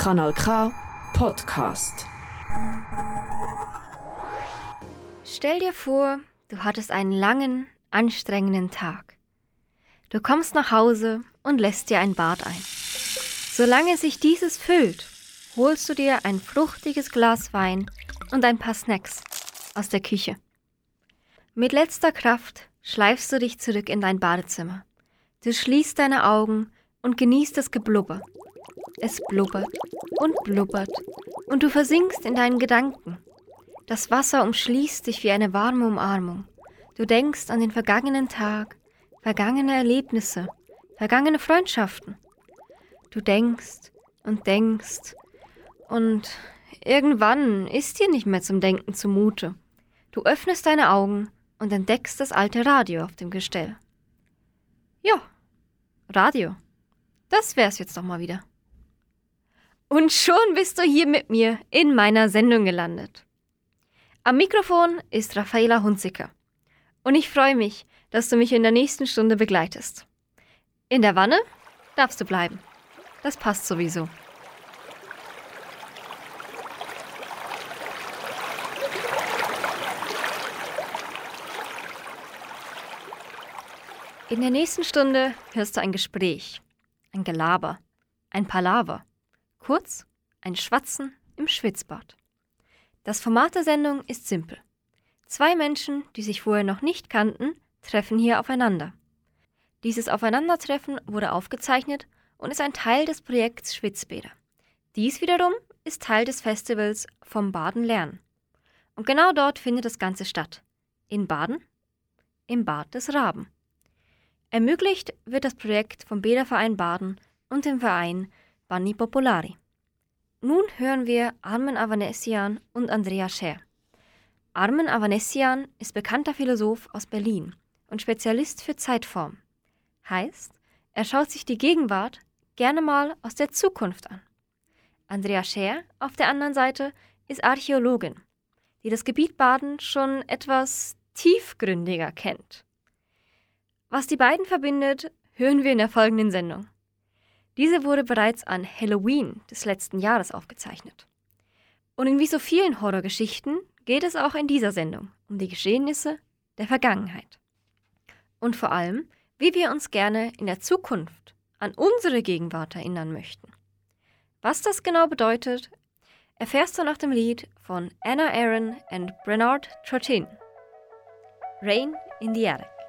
Kanal K Podcast. Stell dir vor, du hattest einen langen, anstrengenden Tag. Du kommst nach Hause und lässt dir ein Bad ein. Solange sich dieses füllt, holst du dir ein fruchtiges Glas Wein und ein paar Snacks aus der Küche. Mit letzter Kraft schleifst du dich zurück in dein Badezimmer. Du schließt deine Augen und genießt das Geblubber. Es blubbert und blubbert und du versinkst in deinen Gedanken. Das Wasser umschließt dich wie eine warme Umarmung. Du denkst an den vergangenen Tag, vergangene Erlebnisse, vergangene Freundschaften. Du denkst und denkst und irgendwann ist dir nicht mehr zum Denken zumute. Du öffnest deine Augen und entdeckst das alte Radio auf dem Gestell. Ja, Radio. Das wär's jetzt doch mal wieder. Und schon bist du hier mit mir in meiner Sendung gelandet. Am Mikrofon ist Raffaela Hunziker. Und ich freue mich, dass du mich in der nächsten Stunde begleitest. In der Wanne darfst du bleiben. Das passt sowieso. In der nächsten Stunde hörst du ein Gespräch, ein Gelaber, ein Palaver, kurz ein Schwatzen im Schwitzbad. Das Format der Sendung ist simpel. Zwei Menschen, die sich vorher noch nicht kannten, treffen hier aufeinander. Dieses Aufeinandertreffen wurde aufgezeichnet und ist ein Teil des Projekts Schwitzbäder. Dies wiederum ist Teil des Festivals vom Baden lernen. Und genau dort findet das Ganze statt. In Baden, im Bad des Raben. Ermöglicht wird das Projekt vom Bäderverein Baden und dem Verein Banni Popolari. Nun hören wir Armen Avanesian und Andrea Scher. Armen Avanesian ist bekannter Philosoph aus Berlin und Spezialist für Zeitform. Heißt, er schaut sich die Gegenwart gerne mal aus der Zukunft an. Andrea Scher auf der anderen Seite ist Archäologin, die das Gebiet Baden schon etwas tiefgründiger kennt. Was die beiden verbindet, hören wir in der folgenden Sendung. Diese wurde bereits an Halloween des letzten Jahres aufgezeichnet. Und in wie so vielen Horrorgeschichten geht es auch in dieser Sendung um die Geschehnisse der Vergangenheit. Und vor allem, wie wir uns gerne in der Zukunft an unsere Gegenwart erinnern möchten. Was das genau bedeutet, erfährst du nach dem Lied von Anna Aaron und Bernard Trottin. Rain in the Attic.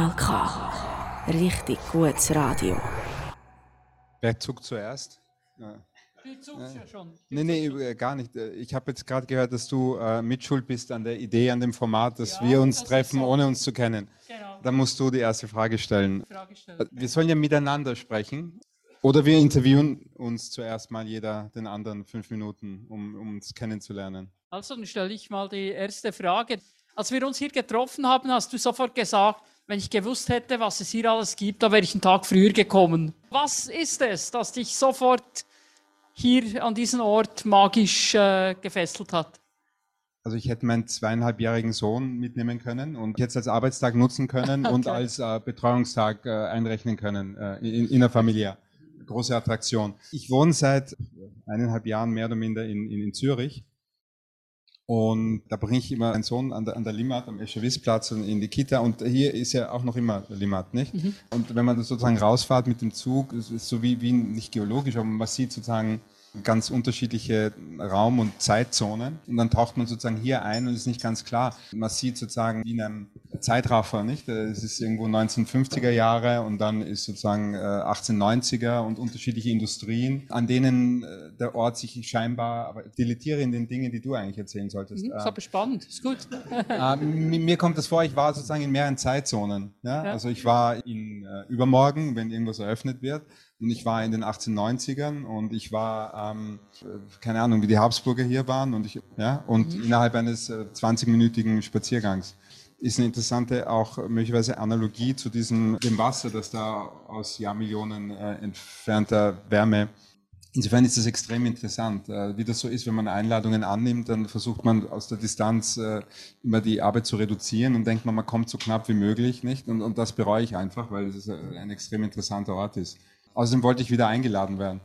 Kanal K. Richtig gutes Radio. Wer zuckt zuerst? Ja. Du zuckst ja schon. Nee, nee, äh, gar nicht. Äh, Ich habe jetzt gerade gehört, dass du äh, mitschuld bist an der Idee, an dem Format, dass Ja, wir uns das treffen, so. ohne uns zu kennen. Genau. Dann musst du die erste Frage stellen. Frage stellen. Wir sollen ja miteinander sprechen. Oder wir interviewen uns zuerst mal jeder den anderen fünf Minuten, um, um uns kennenzulernen. Also, dann stelle ich mal die erste Frage. Als wir uns hier getroffen haben, hast du sofort gesagt, wenn ich gewusst hätte, was es hier alles gibt, da wäre ich einen Tag früher gekommen. Was ist es, das dich sofort hier an diesen Ort magisch äh, gefesselt hat? Also ich hätte meinen zweieinhalbjährigen Sohn mitnehmen können und jetzt als Arbeitstag nutzen können und Okay. als äh, Betreuungstag äh, einrechnen können, äh, in, innerfamiliär. Große Attraktion. Ich wohne seit eineinhalb Jahren mehr oder minder in, in, in Zürich und da bringe ich immer einen Sohn an der, an der Limmat, am Eschewitzplatz und in die Kita und hier ist ja auch noch immer Limmat, nicht? Und wenn man das sozusagen rausfährt mit dem Zug, es ist so wie, wie nicht geologisch, aber man sieht sozusagen ganz unterschiedliche Raum- und Zeitzonen. Und dann taucht man sozusagen hier ein und ist nicht ganz klar. Man sieht sozusagen wie in einem Zeitraffer, nicht? Es ist irgendwo 1950er Jahre und dann ist sozusagen äh, 1890er und unterschiedliche Industrien, an denen äh, der Ort sich scheinbar, aber deletiere in den Dingen, die du eigentlich erzählen solltest. Hm, Äh, ist aber spannend, ist gut. äh, mi- mir kommt das vor, ich war sozusagen in mehreren Zeitzonen. Ja? Ja. Also ich war in äh, übermorgen, wenn irgendwas eröffnet wird, und ich war in den 1890ern und ich war, ähm, äh, keine Ahnung, wie die Habsburger hier waren und ich, ja, und innerhalb eines äh, 20-minütigen Spaziergangs. Ist eine interessante auch möglicherweise Analogie zu diesem dem Wasser, das da aus Jahrmillionen äh, entfernter Wärme Insofern ist das extrem interessant. Äh, Wie das so ist, wenn man Einladungen annimmt, dann versucht man aus der Distanz äh, immer die Arbeit zu reduzieren und denkt man, man kommt so knapp wie möglich, nicht? Und, und das bereue ich einfach, weil es äh, ein extrem interessanter Ort ist. Außerdem wollte ich wieder eingeladen werden.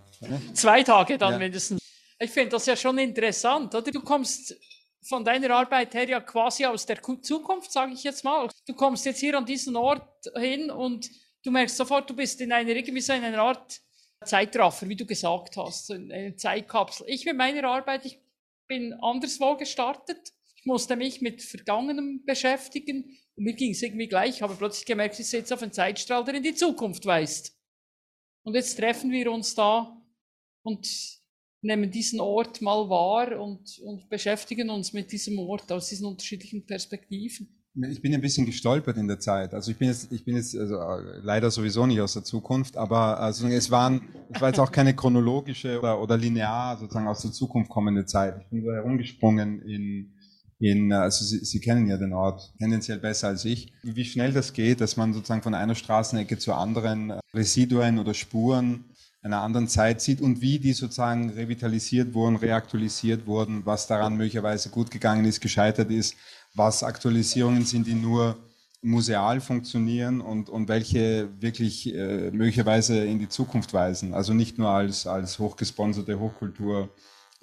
Zwei Tage dann Ja. mindestens. Ich finde das ja schon interessant, oder? Du kommst von deiner Arbeit her ja quasi aus der Ku- Zukunft, sage ich jetzt mal. Du kommst jetzt hier an diesen Ort hin und du merkst sofort, du bist in einer irgendwie so in einer Art Zeitraffer, wie du gesagt hast, in einer Zeitkapsel. Ich mit meiner Arbeit, ich bin anderswo gestartet. Ich musste mich mit Vergangenem beschäftigen und mir ging es irgendwie gleich. Ich habe plötzlich gemerkt, ich sitze auf einem Zeitstrahl, der in die Zukunft weist. Und jetzt treffen wir uns da und nehmen diesen Ort mal wahr und, und beschäftigen uns mit diesem Ort aus diesen unterschiedlichen Perspektiven. Ich bin ein bisschen gestolpert in der Zeit. Also ich bin jetzt, ich bin jetzt also äh, leider sowieso nicht aus der Zukunft, aber also es waren, es war jetzt auch keine chronologische oder, oder linear sozusagen aus der Zukunft kommende Zeit. Ich bin so herumgesprungen in, in, äh, also Sie, Sie kennen ja den Ort tendenziell besser als ich. Wie schnell das geht, dass man sozusagen von einer Straßenecke zur anderen äh, Residuen oder Spuren einer anderen Zeit sieht und wie die sozusagen revitalisiert wurden, reaktualisiert wurden, was daran möglicherweise gut gegangen ist, gescheitert ist, was Aktualisierungen sind, die nur museal funktionieren und, und welche wirklich äh, möglicherweise in die Zukunft weisen. Also nicht nur als, als hochgesponserte Hochkultur,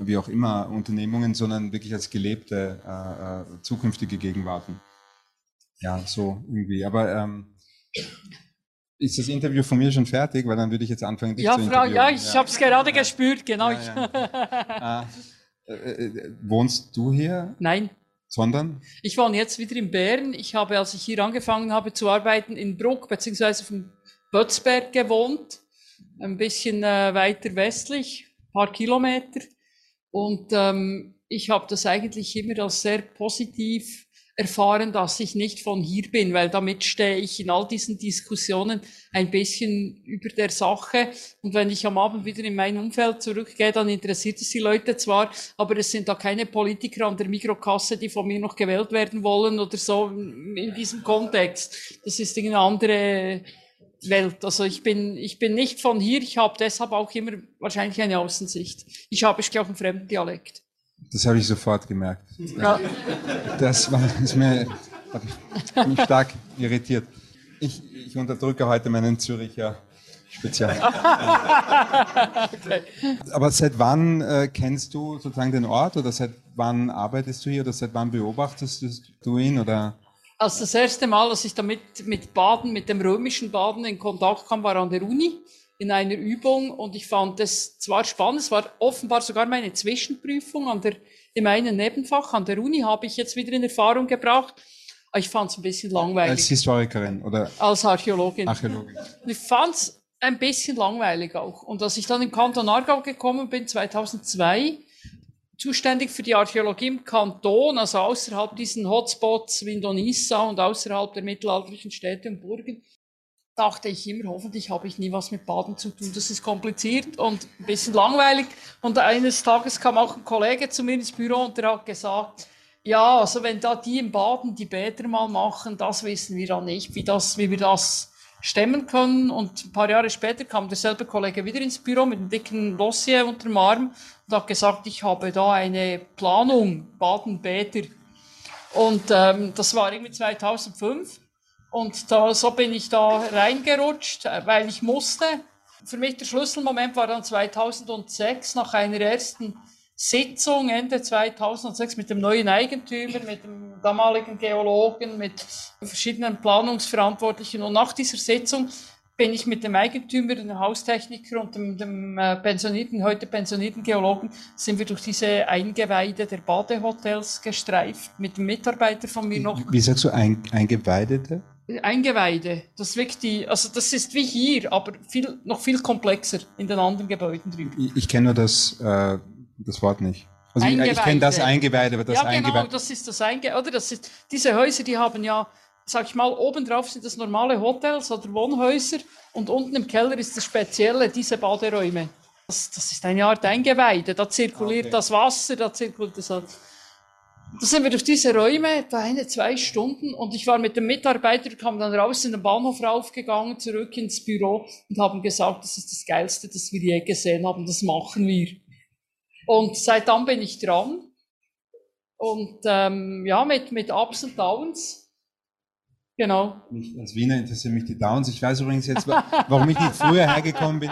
wie auch immer, Unternehmungen, sondern wirklich als gelebte äh, äh, zukünftige Gegenwarten. Ja, so irgendwie. Aber ähm, ist das Interview von mir schon fertig? Weil dann würde ich jetzt anfangen, dich Ja, zu Frau, interviewen. ja, ich habe es gerade gespürt, genau. Ja, Ah, äh, äh, wohnst du hier? Nein, Sondern? ich wohne jetzt wieder in Bern. Ich habe, als ich hier angefangen habe zu arbeiten, in Bruck beziehungsweise vom Bötzberg gewohnt, ein bisschen äh, weiter westlich, ein paar Kilometer. Und ähm, ich habe das eigentlich immer als sehr positiv erfahren, dass ich nicht von hier bin, weil damit stehe ich in all diesen Diskussionen ein bisschen über der Sache. Und wenn ich am Abend wieder in mein Umfeld zurückgehe, dann interessiert es die Leute zwar, aber es sind da keine Politiker an der Mikrokasse, die von mir noch gewählt werden wollen oder so in diesem Kontext. Das ist eine andere Welt. Also ich bin, ich bin nicht von hier, ich habe deshalb auch immer wahrscheinlich eine Außensicht. Ich habe ich auch einen fremden Dialekt. Das habe ich sofort gemerkt. Ja. Das war ist mir hat mich stark irritiert. Ich, ich unterdrücke heute meinen Züricher Spezial. Aber seit wann äh, kennst du sozusagen den Ort oder seit wann arbeitest du hier oder seit wann beobachtest du ihn oder? Also das erste Mal, als ich damit mit Baden, mit dem römischen Baden in Kontakt kam, war an der Uni in einer Übung und ich fand es zwar spannend, es war offenbar sogar meine Zwischenprüfung an der, in meinem Nebenfach an der Uni habe ich jetzt wieder in Erfahrung gebracht, Ich fand es ein bisschen langweilig. Als Historikerin oder als Archäologin. Archäologin. Ich fand es ein bisschen langweilig auch. Und als ich dann im Kanton Aargau gekommen bin, 2002, zuständig für die Archäologie im Kanton, also außerhalb diesen Hotspots wie Indonisa und außerhalb der mittelalterlichen Städte und Burgen, dachte ich immer, hoffentlich habe ich nie was mit Baden zu tun. Das ist kompliziert und ein bisschen langweilig. Und eines Tages kam auch ein Kollege zu mir ins Büro und der hat gesagt, ja, also wenn da die im Baden die Bäder mal machen, das wissen wir dann nicht, wie, das, wie wir das stemmen können. Und ein paar Jahre später kam derselbe Kollege wieder ins Büro mit einem dicken Dossier unter dem Arm und hat gesagt, ich habe da eine Planung, Baden-Bäder. Und ähm, das war irgendwie 2005. Und da, so bin ich da reingerutscht, äh, weil ich musste. Für mich der Schlüsselmoment war dann 2006 nach einer ersten Sitzung Ende 2006 mit dem neuen Eigentümer, mit dem damaligen Geologen, mit verschiedenen Planungsverantwortlichen. Und nach dieser Sitzung bin ich mit dem Eigentümer, dem Haustechniker und dem, dem äh, pensionierten, heute pensionierten Geologen, sind wir durch diese Eingeweide der Badehotels gestreift, mit dem Mitarbeiter von mir noch. Wie sagst du ein, Eingeweidete? Eingeweide, das wirkt die, also das ist wie hier, aber viel, noch viel komplexer in den anderen Gebäuden drüben. Ich, ich kenne nur das, äh, das Wort nicht. Also ich, ich kenne das Eingeweide, aber das ja, genau, Eingeweide. das ist das Eingeweide, oder? Das ist, diese Häuser, die haben ja, sag ich mal, obendrauf sind das normale Hotels oder Wohnhäuser und unten im Keller ist das Spezielle, diese Baderäume. Das, das ist eine Art Eingeweide, da zirkuliert okay. das Wasser, da zirkuliert das... Da sind wir durch diese Räume, etwa eine, zwei Stunden, und ich war mit dem Mitarbeiter, kam dann raus in den Bahnhof raufgegangen, zurück ins Büro und haben gesagt, das ist das Geilste, das wir je gesehen haben, das machen wir. Und seit dann bin ich dran. Und ähm, ja, mit, mit Ups und Downs. Genau. Nicht als Wiener interessieren mich die Downs. Ich weiß übrigens jetzt, warum ich nicht früher hergekommen bin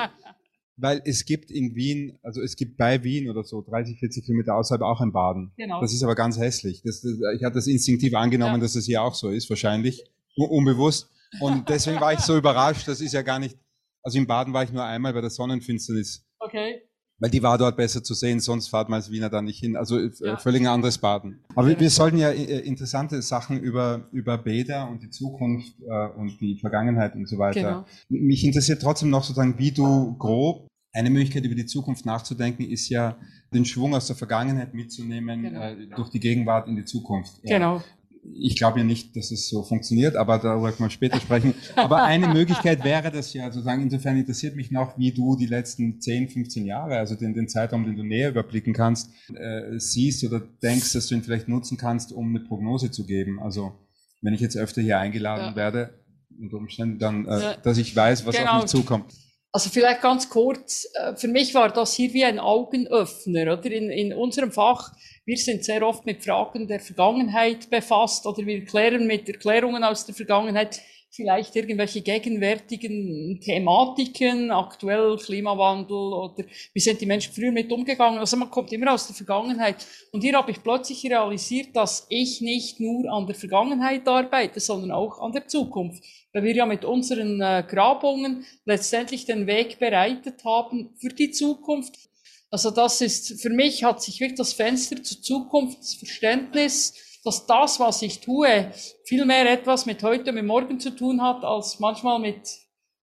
weil es gibt in Wien, also es gibt bei Wien oder so 30, 40 Kilometer außerhalb auch ein Baden. Genau. Das ist aber ganz hässlich. Das, das, ich hatte das instinktiv angenommen, ja. dass das hier auch so ist, wahrscheinlich, unbewusst. Und deswegen war ich so überrascht, das ist ja gar nicht, also im Baden war ich nur einmal bei der Sonnenfinsternis. Okay. Weil die war dort besser zu sehen, sonst fahrt man als Wiener da nicht hin. Also äh, ja. völlig ein anderes Baden. Aber wir, wir sollten ja äh, interessante Sachen über, über Bäder und die Zukunft äh, und die Vergangenheit und so weiter. Genau. Mich interessiert trotzdem noch sozusagen, wie du grob eine Möglichkeit, über die Zukunft nachzudenken, ist ja, den Schwung aus der Vergangenheit mitzunehmen genau. äh, durch die Gegenwart in die Zukunft. Genau. Ich glaube ja nicht, dass es so funktioniert, aber darüber können wir später sprechen. Aber eine Möglichkeit wäre das ja, sozusagen, insofern interessiert mich noch, wie du die letzten 10, 15 Jahre, also den, den Zeitraum, den du näher überblicken kannst, äh, siehst oder denkst, dass du ihn vielleicht nutzen kannst, um eine Prognose zu geben. Also, wenn ich jetzt öfter hier eingeladen ja. werde, unter Umständen, dann, äh, ja. dass ich weiß, was genau. auf mich zukommt. Also vielleicht ganz kurz, äh, für mich war das hier wie ein Augenöffner, oder? In, in unserem Fach, wir sind sehr oft mit Fragen der Vergangenheit befasst oder wir klären mit Erklärungen aus der Vergangenheit vielleicht irgendwelche gegenwärtigen Thematiken, aktuell Klimawandel oder wie sind die Menschen früher mit umgegangen. Also man kommt immer aus der Vergangenheit. Und hier habe ich plötzlich realisiert, dass ich nicht nur an der Vergangenheit arbeite, sondern auch an der Zukunft weil wir ja mit unseren äh, Grabungen letztendlich den Weg bereitet haben für die Zukunft. Also das ist, für mich hat sich wirklich das Fenster zur Zukunftsverständnis, dass das, was ich tue, viel mehr etwas mit heute und mit morgen zu tun hat, als manchmal mit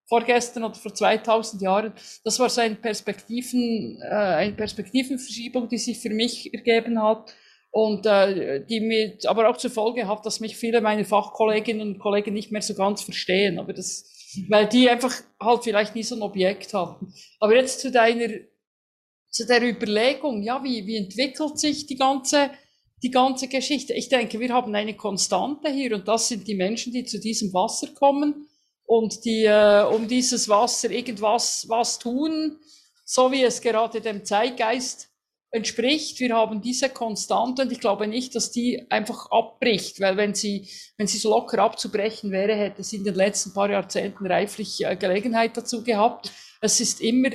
vorgestern oder vor 2000 Jahren. Das war so eine Perspektiven, äh, eine Perspektivenverschiebung, die sich für mich ergeben hat und äh, die mit, aber auch zur Folge hat, dass mich viele meiner Fachkolleginnen und Kollegen nicht mehr so ganz verstehen, aber das, weil die einfach halt vielleicht nie so ein Objekt hatten. Aber jetzt zu deiner, zu der Überlegung, ja, wie, wie entwickelt sich die ganze, die ganze Geschichte? Ich denke, wir haben eine Konstante hier und das sind die Menschen, die zu diesem Wasser kommen und die äh, um dieses Wasser irgendwas was tun, so wie es gerade dem Zeitgeist entspricht. Wir haben diese Konstante und ich glaube nicht, dass die einfach abbricht, weil wenn sie, wenn sie so locker abzubrechen wäre, hätte sie in den letzten paar Jahrzehnten reiflich äh, Gelegenheit dazu gehabt. Es ist immer,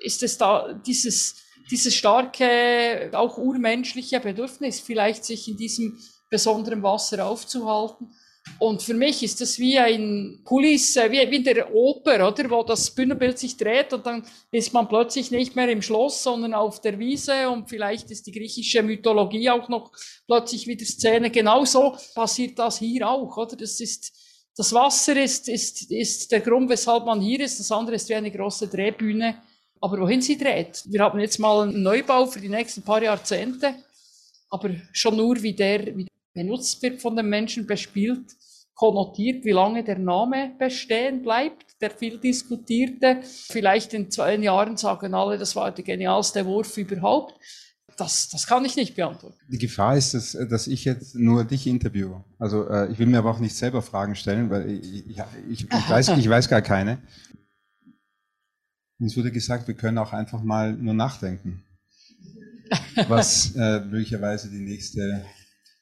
ist es da dieses, dieses starke, auch urmenschliche Bedürfnis, vielleicht sich in diesem besonderen Wasser aufzuhalten. Und für mich ist das wie ein Kulisse, wie, in der Oper, oder? Wo das Bühnenbild sich dreht und dann ist man plötzlich nicht mehr im Schloss, sondern auf der Wiese und vielleicht ist die griechische Mythologie auch noch plötzlich wieder Szene. Genauso passiert das hier auch, oder? Das ist, das Wasser ist, ist, ist der Grund, weshalb man hier ist. Das andere ist wie eine große Drehbühne. Aber wohin sie dreht? Wir haben jetzt mal einen Neubau für die nächsten paar Jahrzehnte. Aber schon nur, wie der, wie benutzt wird von den Menschen, bespielt, konnotiert, wie lange der Name bestehen bleibt, der viel diskutierte. Vielleicht in zwei Jahren sagen alle, das war der genialste Wurf überhaupt. Das, das kann ich nicht beantworten. Die Gefahr ist, dass, dass ich jetzt nur dich interviewe. Also äh, ich will mir aber auch nicht selber Fragen stellen, weil ich, ich, ich, ich weiß, ich weiß gar keine. Uns wurde gesagt, wir können auch einfach mal nur nachdenken. Was äh, möglicherweise die nächste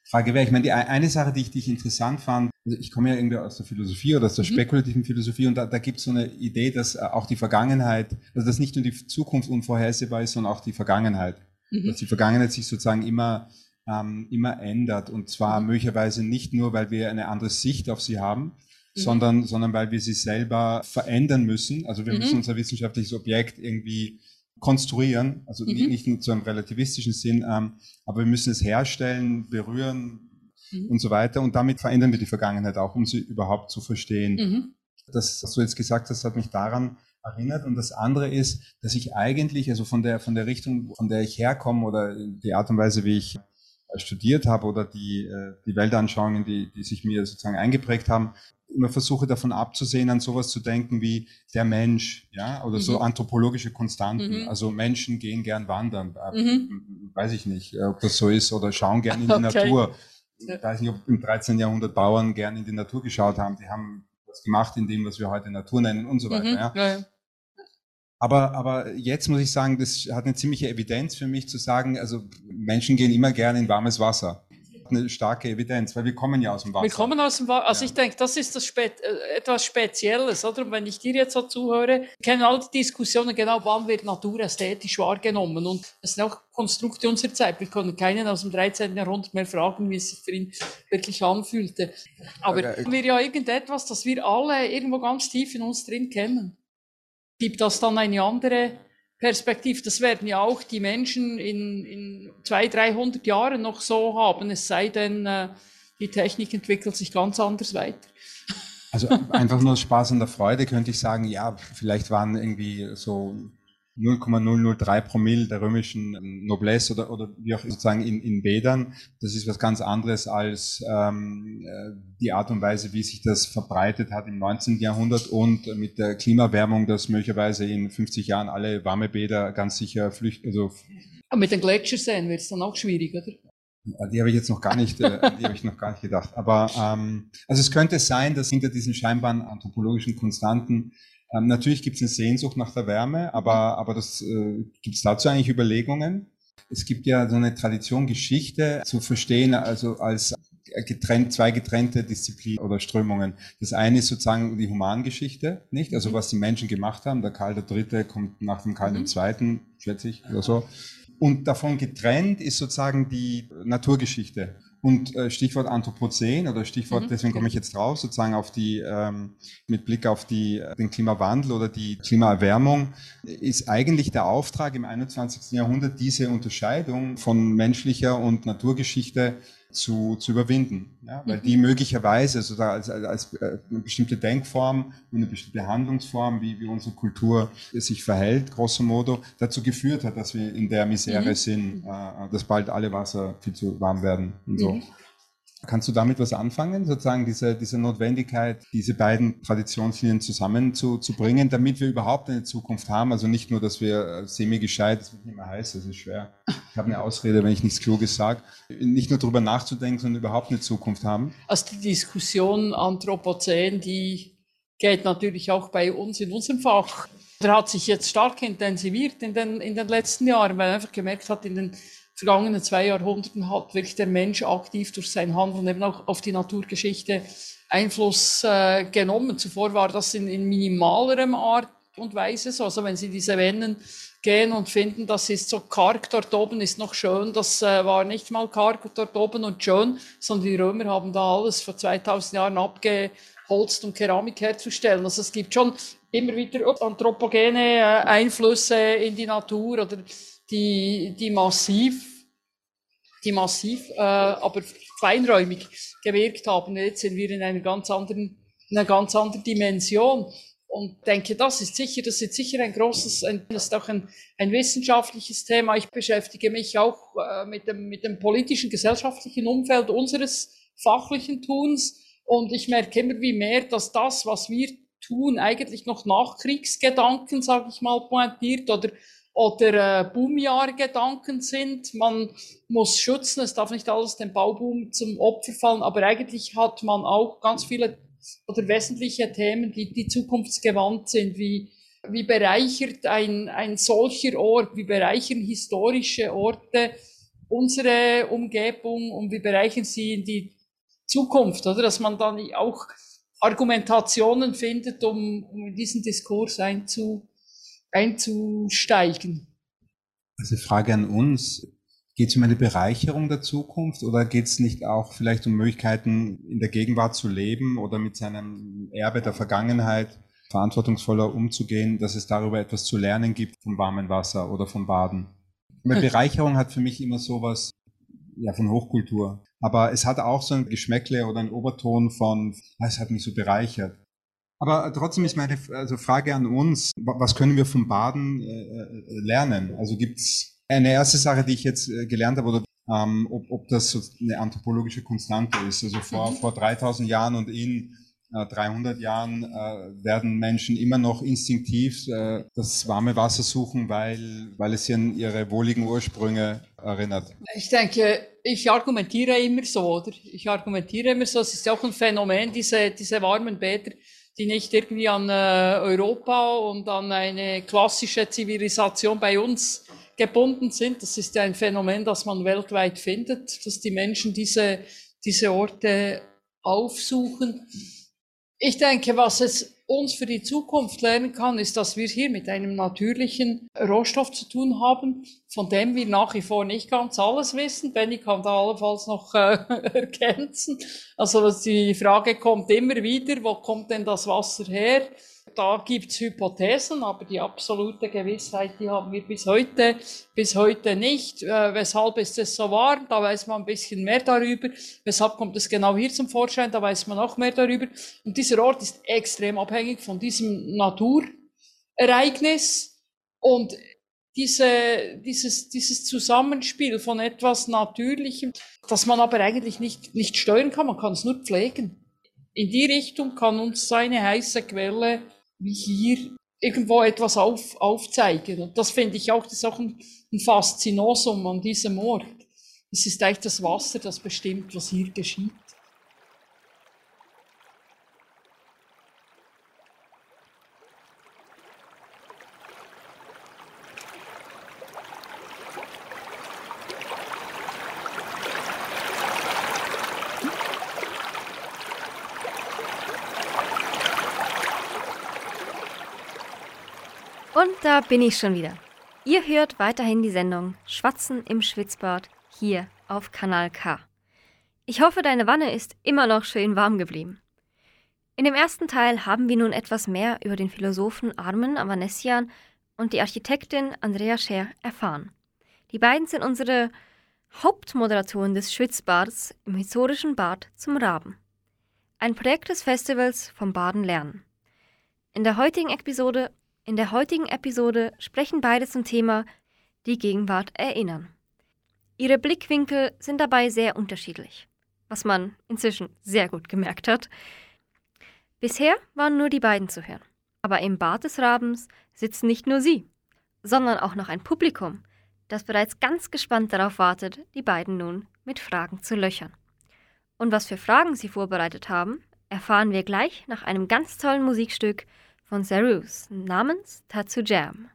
Frage wäre. Ich meine, die eine Sache, die ich, die ich interessant fand, also ich komme ja irgendwie aus der Philosophie oder aus der mhm. spekulativen Philosophie und da, da gibt es so eine Idee, dass äh, auch die Vergangenheit, also dass nicht nur die Zukunft unvorhersehbar ist, sondern auch die Vergangenheit. Mhm. Dass die Vergangenheit sich sozusagen immer, ähm, immer ändert und zwar mhm. möglicherweise nicht nur, weil wir eine andere Sicht auf sie haben, mhm. sondern, sondern weil wir sie selber verändern müssen. Also wir mhm. müssen unser wissenschaftliches Objekt irgendwie konstruieren, also mhm. nicht nur zu einem relativistischen Sinn, ähm, aber wir müssen es herstellen, berühren mhm. und so weiter. Und damit verändern wir die Vergangenheit auch, um sie überhaupt zu verstehen. Mhm. Das, was du jetzt gesagt hast, hat mich daran erinnert. Und das andere ist, dass ich eigentlich, also von der, von der Richtung, von der ich herkomme oder die Art und Weise, wie ich studiert habe oder die, äh, die Weltanschauungen, die, die sich mir sozusagen eingeprägt haben, immer versuche davon abzusehen, an sowas zu denken wie der Mensch, ja, oder mhm. so anthropologische Konstanten. Mhm. Also Menschen gehen gern wandern, äh, mhm. weiß ich nicht, ob das so ist, oder schauen gern in die okay. Natur. Ich weiß nicht, ob im 13. Jahrhundert Bauern gern in die Natur geschaut haben. Die haben was gemacht in dem, was wir heute Natur nennen und so weiter. Mhm. Ja. Ja, ja. Aber, aber jetzt muss ich sagen, das hat eine ziemliche Evidenz für mich zu sagen, also Menschen gehen immer gerne in warmes Wasser eine starke Evidenz, weil wir kommen ja aus dem Wasser. Wir kommen aus dem Wasser. Also ja. ich denke, das ist das Spe äh, etwas Spezielles, oder? Und wenn ich dir jetzt so zuhöre, kennen alle die Diskussionen genau, wann wird Natur ästhetisch wahrgenommen. Und es sind auch Konstrukte unserer Zeit. Wir können keinen aus dem 13. Jahrhundert mehr fragen, wie es sich für ihn wirklich anfühlte. Aber okay. wir ja irgendetwas, das wir alle irgendwo ganz tief in uns drin kennen. Gibt das dann eine andere Perspektiv, das werden ja auch die Menschen in, in 200, 300 Jahren noch so haben, es sei denn, äh, die Technik entwickelt sich ganz anders weiter. Also einfach nur Spaß und der Freude könnte ich sagen, ja, vielleicht waren irgendwie so 0,003 Promille der römischen Noblesse oder, oder wie auch sozusagen in, in Bädern. Das ist was ganz anderes als ähm, äh, die Art und Weise, wie sich das verbreitet hat im 19. Jahrhundert und mit der Klimaerwärmung, dass möglicherweise in 50 Jahren alle warme Bäder ganz sicher flüchten. Also Aber mit den Gletscherseen wird es dann auch schwierig, oder? Die habe ich jetzt noch gar nicht, äh, die habe ich noch gar nicht gedacht. Aber ähm, also es könnte sein, dass hinter diesen scheinbaren anthropologischen Konstanten ähm, natürlich gibt es eine Sehnsucht nach der Wärme, aber, aber das äh, gibt es dazu eigentlich Überlegungen? Es gibt ja so eine Tradition, Geschichte zu verstehen, also als getrennt, zwei getrennte Disziplinen oder Strömungen. Das eine ist sozusagen die Humangeschichte, nicht? Also mhm. was die Menschen gemacht haben. Der Karl III. kommt nach dem Karl mhm. II., schätze ich, oder so. Und davon getrennt ist sozusagen die Naturgeschichte. Und äh, Stichwort Anthropozän oder Stichwort, mhm. deswegen komme ich jetzt drauf, sozusagen auf die, ähm, mit Blick auf die, den Klimawandel oder die Klimaerwärmung, ist eigentlich der Auftrag im 21. Jahrhundert, diese Unterscheidung von menschlicher und Naturgeschichte zu, zu überwinden. Ja? Weil mhm. die möglicherweise also als, als, als äh, eine bestimmte Denkform und eine bestimmte Handlungsform, wie, wie unsere Kultur sich verhält, grosso modo, dazu geführt hat, dass wir in der Misere mhm. sind, äh, dass bald alle Wasser viel zu warm werden und so. Kannst du damit was anfangen, sozusagen diese, diese Notwendigkeit, diese beiden Traditionslinien zusammenzubringen, damit wir überhaupt eine Zukunft haben? Also nicht nur, dass wir äh, semi-gescheit, das wird nicht mehr heiß, das ist schwer. Ich habe eine Ausrede, wenn ich nichts Kluges sage. Nicht nur darüber nachzudenken, sondern überhaupt eine Zukunft haben. Also die Diskussion Anthropozän, die geht natürlich auch bei uns in unserem Fach. Der hat sich jetzt stark intensiviert in den, in den letzten Jahren, weil er einfach gemerkt hat, in den vergangenen zwei Jahrhunderten hat wirklich der Mensch aktiv durch sein Handeln eben auch auf die Naturgeschichte Einfluss äh, genommen. Zuvor war das in, in minimalerem Art und Weise so. Also wenn Sie diese Vennen gehen und finden, das ist so karg dort oben, ist noch schön, das äh, war nicht mal karg dort oben und schön, sondern die Römer haben da alles vor 2000 Jahren abgeholzt, um Keramik herzustellen. Also es gibt schon immer wieder anthropogene äh, Einflüsse in die Natur oder die, die massiv die massiv, äh, aber feinräumig gewirkt haben. Jetzt sind wir in einer ganz anderen, in einer ganz anderen Dimension. Und denke, das ist sicher, das ist sicher ein großes, ein, das ist auch ein, ein wissenschaftliches Thema. Ich beschäftige mich auch äh, mit, dem, mit dem politischen, gesellschaftlichen Umfeld unseres fachlichen Tuns. Und ich merke immer wie mehr, dass das, was wir tun, eigentlich noch Nachkriegsgedanken, sage ich mal, pointiert oder oder äh, Boomjahrgedanken sind. Man muss schützen, es darf nicht alles dem Bauboom zum Opfer fallen, aber eigentlich hat man auch ganz viele oder wesentliche Themen, die, die zukunftsgewandt sind, wie, wie bereichert ein, ein solcher Ort, wie bereichern historische Orte unsere Umgebung und wie bereichern sie in die Zukunft, oder? Dass man dann auch Argumentationen findet, um, um in diesen Diskurs einzu, einzusteigen. Also Frage an uns. Geht es um eine Bereicherung der Zukunft oder geht es nicht auch vielleicht um Möglichkeiten, in der Gegenwart zu leben oder mit seinem Erbe der Vergangenheit verantwortungsvoller umzugehen, dass es darüber etwas zu lernen gibt vom warmen Wasser oder vom Baden? Eine Bereicherung hat für mich immer sowas ja, von Hochkultur. Aber es hat auch so ein Geschmäckle oder ein Oberton von, es hat mich so bereichert. Aber trotzdem ist meine also Frage an uns, was können wir vom Baden äh, äh lernen? Also gibt es eine erste Sache, die ich jetzt äh, gelernt habe, oder ähm, ob, ob das so eine anthropologische Konstante ist. Also vor, mhm. vor 3000 Jahren und in äh, 300 Jahren äh, werden Menschen immer noch instinktiv äh, das warme Wasser suchen, weil, weil es sie an ihre wohligen Ursprünge erinnert. Ich denke, ich argumentiere immer so, oder? Ich argumentiere immer so, es ist auch ein Phänomen, diese, diese warmen Bäder die nicht irgendwie an äh, Europa und an eine klassische Zivilisation bei uns gebunden sind. Das ist ja ein Phänomen, das man weltweit findet, dass die Menschen diese, diese Orte aufsuchen. Ich denke, was es uns für die Zukunft lernen kann, ist, dass wir hier mit einem natürlichen Rohstoff zu tun haben, von dem wir nach wie vor nicht ganz alles wissen. Benny kann da allenfalls noch äh, ergänzen. Also die Frage kommt immer wieder, wo kommt denn das Wasser her? Da gibt's Hypothesen, aber die absolute Gewissheit, die haben wir bis heute, bis heute nicht. Äh, weshalb ist es so warm? Da weiß man ein bisschen mehr darüber. Weshalb kommt es genau hier zum Vorschein? Da weiß man auch mehr darüber. Und dieser Ort ist extrem abhängig von diesem Naturereignis. Und diese, dieses, dieses Zusammenspiel von etwas Natürlichem, das man aber eigentlich nicht, nicht steuern kann, man kann es nur pflegen. In die Richtung kann uns seine heiße Quelle wie hier irgendwo etwas auf, aufzeigen. Und das finde ich auch, das ist auch ein, ein Faszinosum an diesem Ort. Es ist eigentlich das Wasser, das bestimmt, was hier geschieht. Und bin ich schon wieder. Ihr hört weiterhin die Sendung Schwatzen im Schwitzbad hier auf Kanal K. Ich hoffe, deine Wanne ist immer noch schön warm geblieben. In dem ersten Teil haben wir nun etwas mehr über den Philosophen Armen Avanessian und die Architektin Andrea Scher erfahren. Die beiden sind unsere Hauptmoderatoren des Schwitzbads im historischen Bad zum Raben. Ein Projekt des Festivals vom Baden lernen. In der heutigen Episode in der heutigen Episode sprechen beide zum Thema die Gegenwart erinnern. Ihre Blickwinkel sind dabei sehr unterschiedlich, was man inzwischen sehr gut gemerkt hat. Bisher waren nur die beiden zu hören, aber im Bad des Rabens sitzen nicht nur sie, sondern auch noch ein Publikum, das bereits ganz gespannt darauf wartet, die beiden nun mit Fragen zu löchern. Und was für Fragen sie vorbereitet haben, erfahren wir gleich nach einem ganz tollen Musikstück von Zerus namens Tatsu Jam.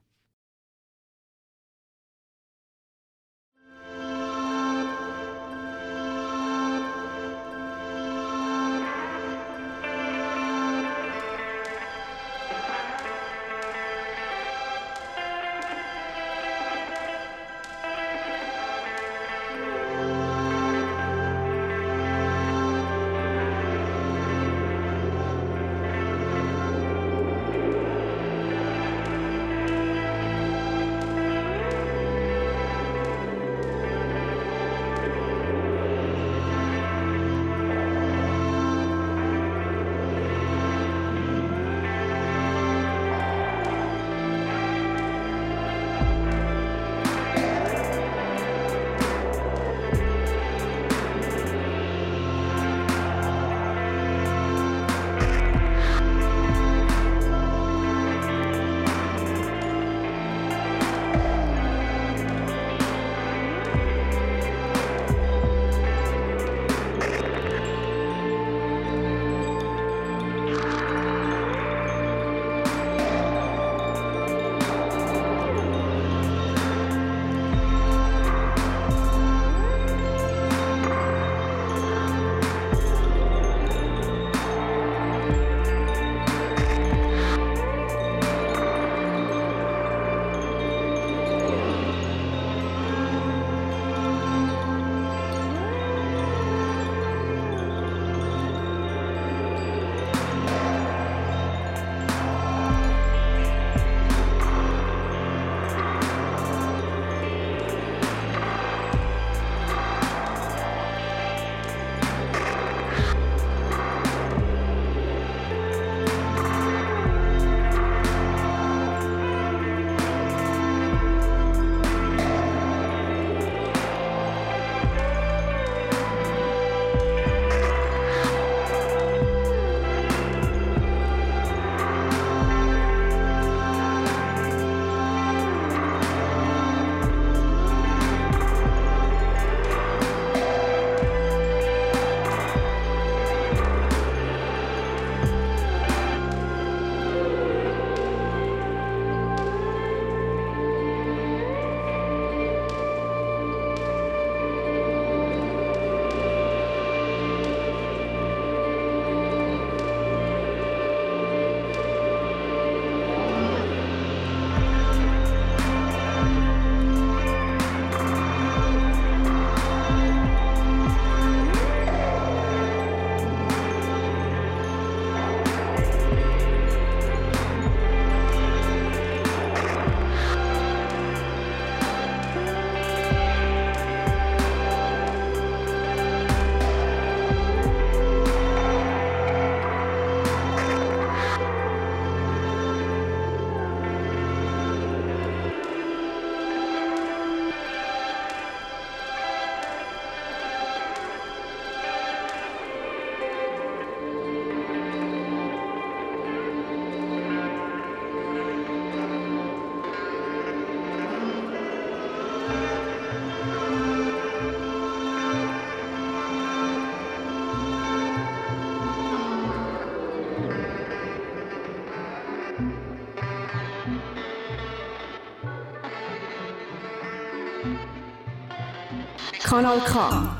Kanal K.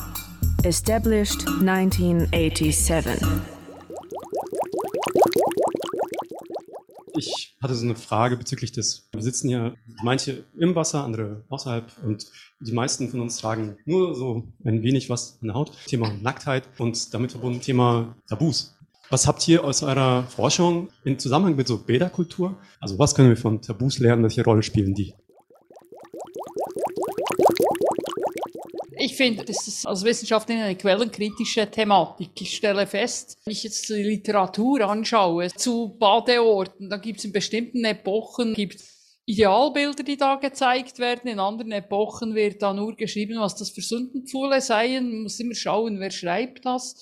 Established 1987. Ich hatte so eine Frage bezüglich des, wir sitzen ja manche im Wasser, andere außerhalb und die meisten von uns tragen nur so ein wenig was an der Haut. Thema Nacktheit und damit verbunden Thema Tabus. Was habt ihr aus eurer Forschung im Zusammenhang mit so Bäderkultur? Also was können wir von Tabus lernen? Welche Rolle spielen die? Ich finde, das ist als Wissenschaftlerin eine quellenkritische Thematik. Ich stelle fest, wenn ich jetzt die Literatur anschaue zu Badeorten, dann gibt es in bestimmten Epochen gibt Idealbilder, die da gezeigt werden. In anderen Epochen wird da nur geschrieben, was das für Sündenpfuhle seien. Man muss immer schauen, wer schreibt das.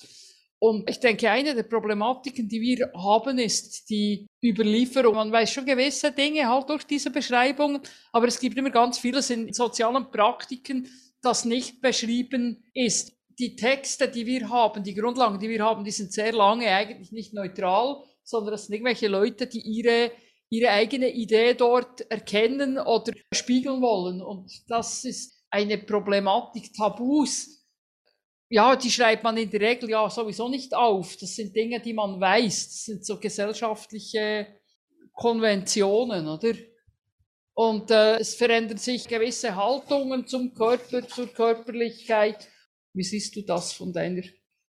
Und ich denke, eine der Problematiken, die wir haben, ist die Überlieferung. Man weiß schon gewisse Dinge halt durch diese Beschreibungen, aber es gibt immer ganz vieles in sozialen Praktiken, das nicht beschrieben ist. Die Texte, die wir haben, die Grundlagen, die wir haben, die sind sehr lange eigentlich nicht neutral, sondern das sind irgendwelche Leute, die ihre, ihre eigene Idee dort erkennen oder spiegeln wollen. Und das ist eine Problematik. Tabus ja, die schreibt man in der Regel ja sowieso nicht auf. Das sind Dinge, die man weiß. Das sind so gesellschaftliche Konventionen, oder? Und äh, es verändern sich gewisse Haltungen zum Körper, zur Körperlichkeit. Wie siehst du das von deiner?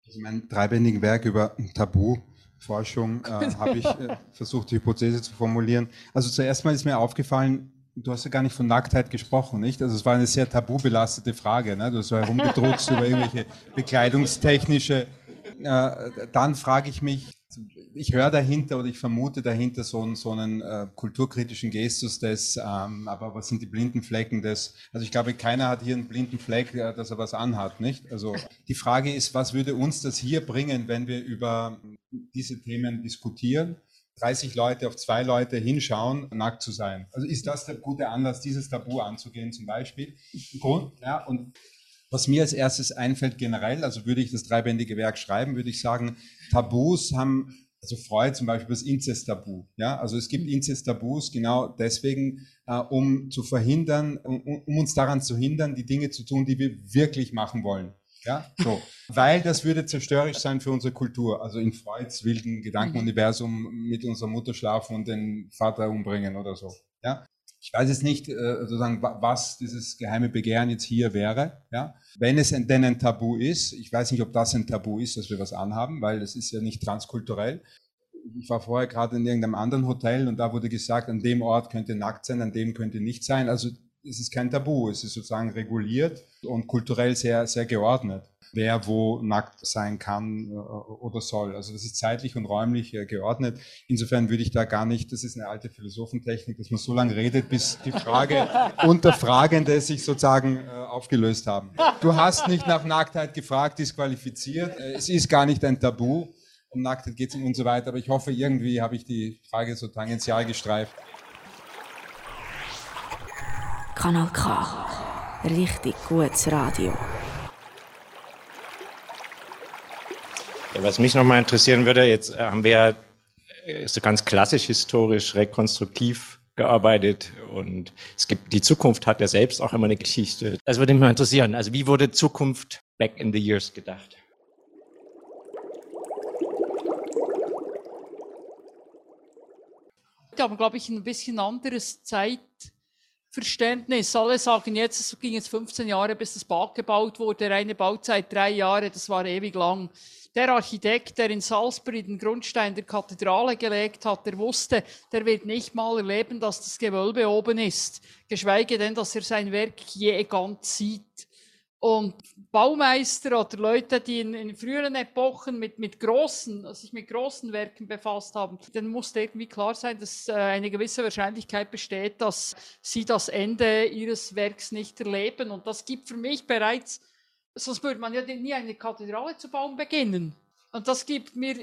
Also mein dreibändigen Werk über Tabuforschung äh, habe ich äh, versucht, die Hypothese zu formulieren. Also zuerst mal ist mir aufgefallen, Du hast ja gar nicht von Nacktheit gesprochen, nicht? Also es war eine sehr tabubelastete Frage. Ne? Du hast so herumgedruckst über irgendwelche bekleidungstechnische. Äh, dann frage ich mich, ich höre dahinter oder ich vermute dahinter so, einen, so einen äh, kulturkritischen Gestus des, ähm, aber was sind die blinden Flecken des, also ich glaube, keiner hat hier einen blinden Fleck, äh, dass er was anhat, nicht? Also die Frage ist, was würde uns das hier bringen, wenn wir über diese Themen diskutieren? 30 Leute auf zwei Leute hinschauen, nackt zu sein. Also ist das der gute Anlass, dieses Tabu anzugehen zum Beispiel? Grund, ja, und was mir als erstes einfällt generell, also würde ich das dreibändige Werk schreiben, würde ich sagen, Tabus haben, also Freud zum Beispiel das Inzest-Tabu. Ja, also es gibt Inzest-Tabus genau deswegen, äh, um zu verhindern, um, um uns daran zu hindern, die Dinge zu tun, die wir wirklich machen wollen. Ja, so. Weil das würde zerstörerisch sein für unsere Kultur. Also in Freuds wilden Gedankenuniversum mit unserer Mutter schlafen und den Vater umbringen oder so. Ja. Ich weiß jetzt nicht, äh, sozusagen, was dieses geheime Begehren jetzt hier wäre. Ja. Wenn es denn ein Tabu ist, ich weiß nicht, ob das ein Tabu ist, dass wir was anhaben, weil das ist ja nicht transkulturell. Ich war vorher gerade in irgendeinem anderen Hotel und da wurde gesagt, an dem Ort könnte nackt sein, an dem könnte nicht sein. Also es ist kein Tabu, es ist sozusagen reguliert und kulturell sehr, sehr geordnet, wer wo nackt sein kann äh, oder soll. Also das ist zeitlich und räumlich äh, geordnet. Insofern würde ich da gar nicht, das ist eine alte Philosophentechnik, dass man so lange redet, bis die Frage und der Fragende sich sozusagen äh, aufgelöst haben. Du hast nicht nach Nacktheit gefragt, disqualifiziert. Es ist gar nicht ein Tabu. Um Nacktheit geht es und so weiter. Aber ich hoffe, irgendwie habe ich die Frage so tangential gestreift. Kanal K. Richtig gutes Radio. Ja, was mich nochmal interessieren würde, jetzt äh, haben wir ja äh, so ganz klassisch historisch rekonstruktiv gearbeitet und es gibt, die Zukunft hat ja selbst auch immer eine Geschichte. Das würde mich mal interessieren. Also wie wurde Zukunft back in the years gedacht? Wir haben, glaube ich, ein bisschen anderes Zeit Verständnis. Alle sagen jetzt, es ging jetzt 15 Jahre, bis das Bad gebaut wurde. Reine Bauzeit drei Jahre, das war ewig lang. Der Architekt, der in Salisbury den Grundstein der Kathedrale gelegt hat, der wusste, der wird nicht mal erleben, dass das Gewölbe oben ist. Geschweige denn, dass er sein Werk je ganz sieht. Und Baumeister oder Leute, die in, in, früheren Epochen mit, mit großen, mit großen Werken befasst haben, dann musste irgendwie klar sein, dass äh, eine gewisse Wahrscheinlichkeit besteht, dass sie das Ende ihres Werks nicht erleben. Und das gibt für mich bereits, sonst würde man ja nie eine Kathedrale zu bauen beginnen. Und das gibt mir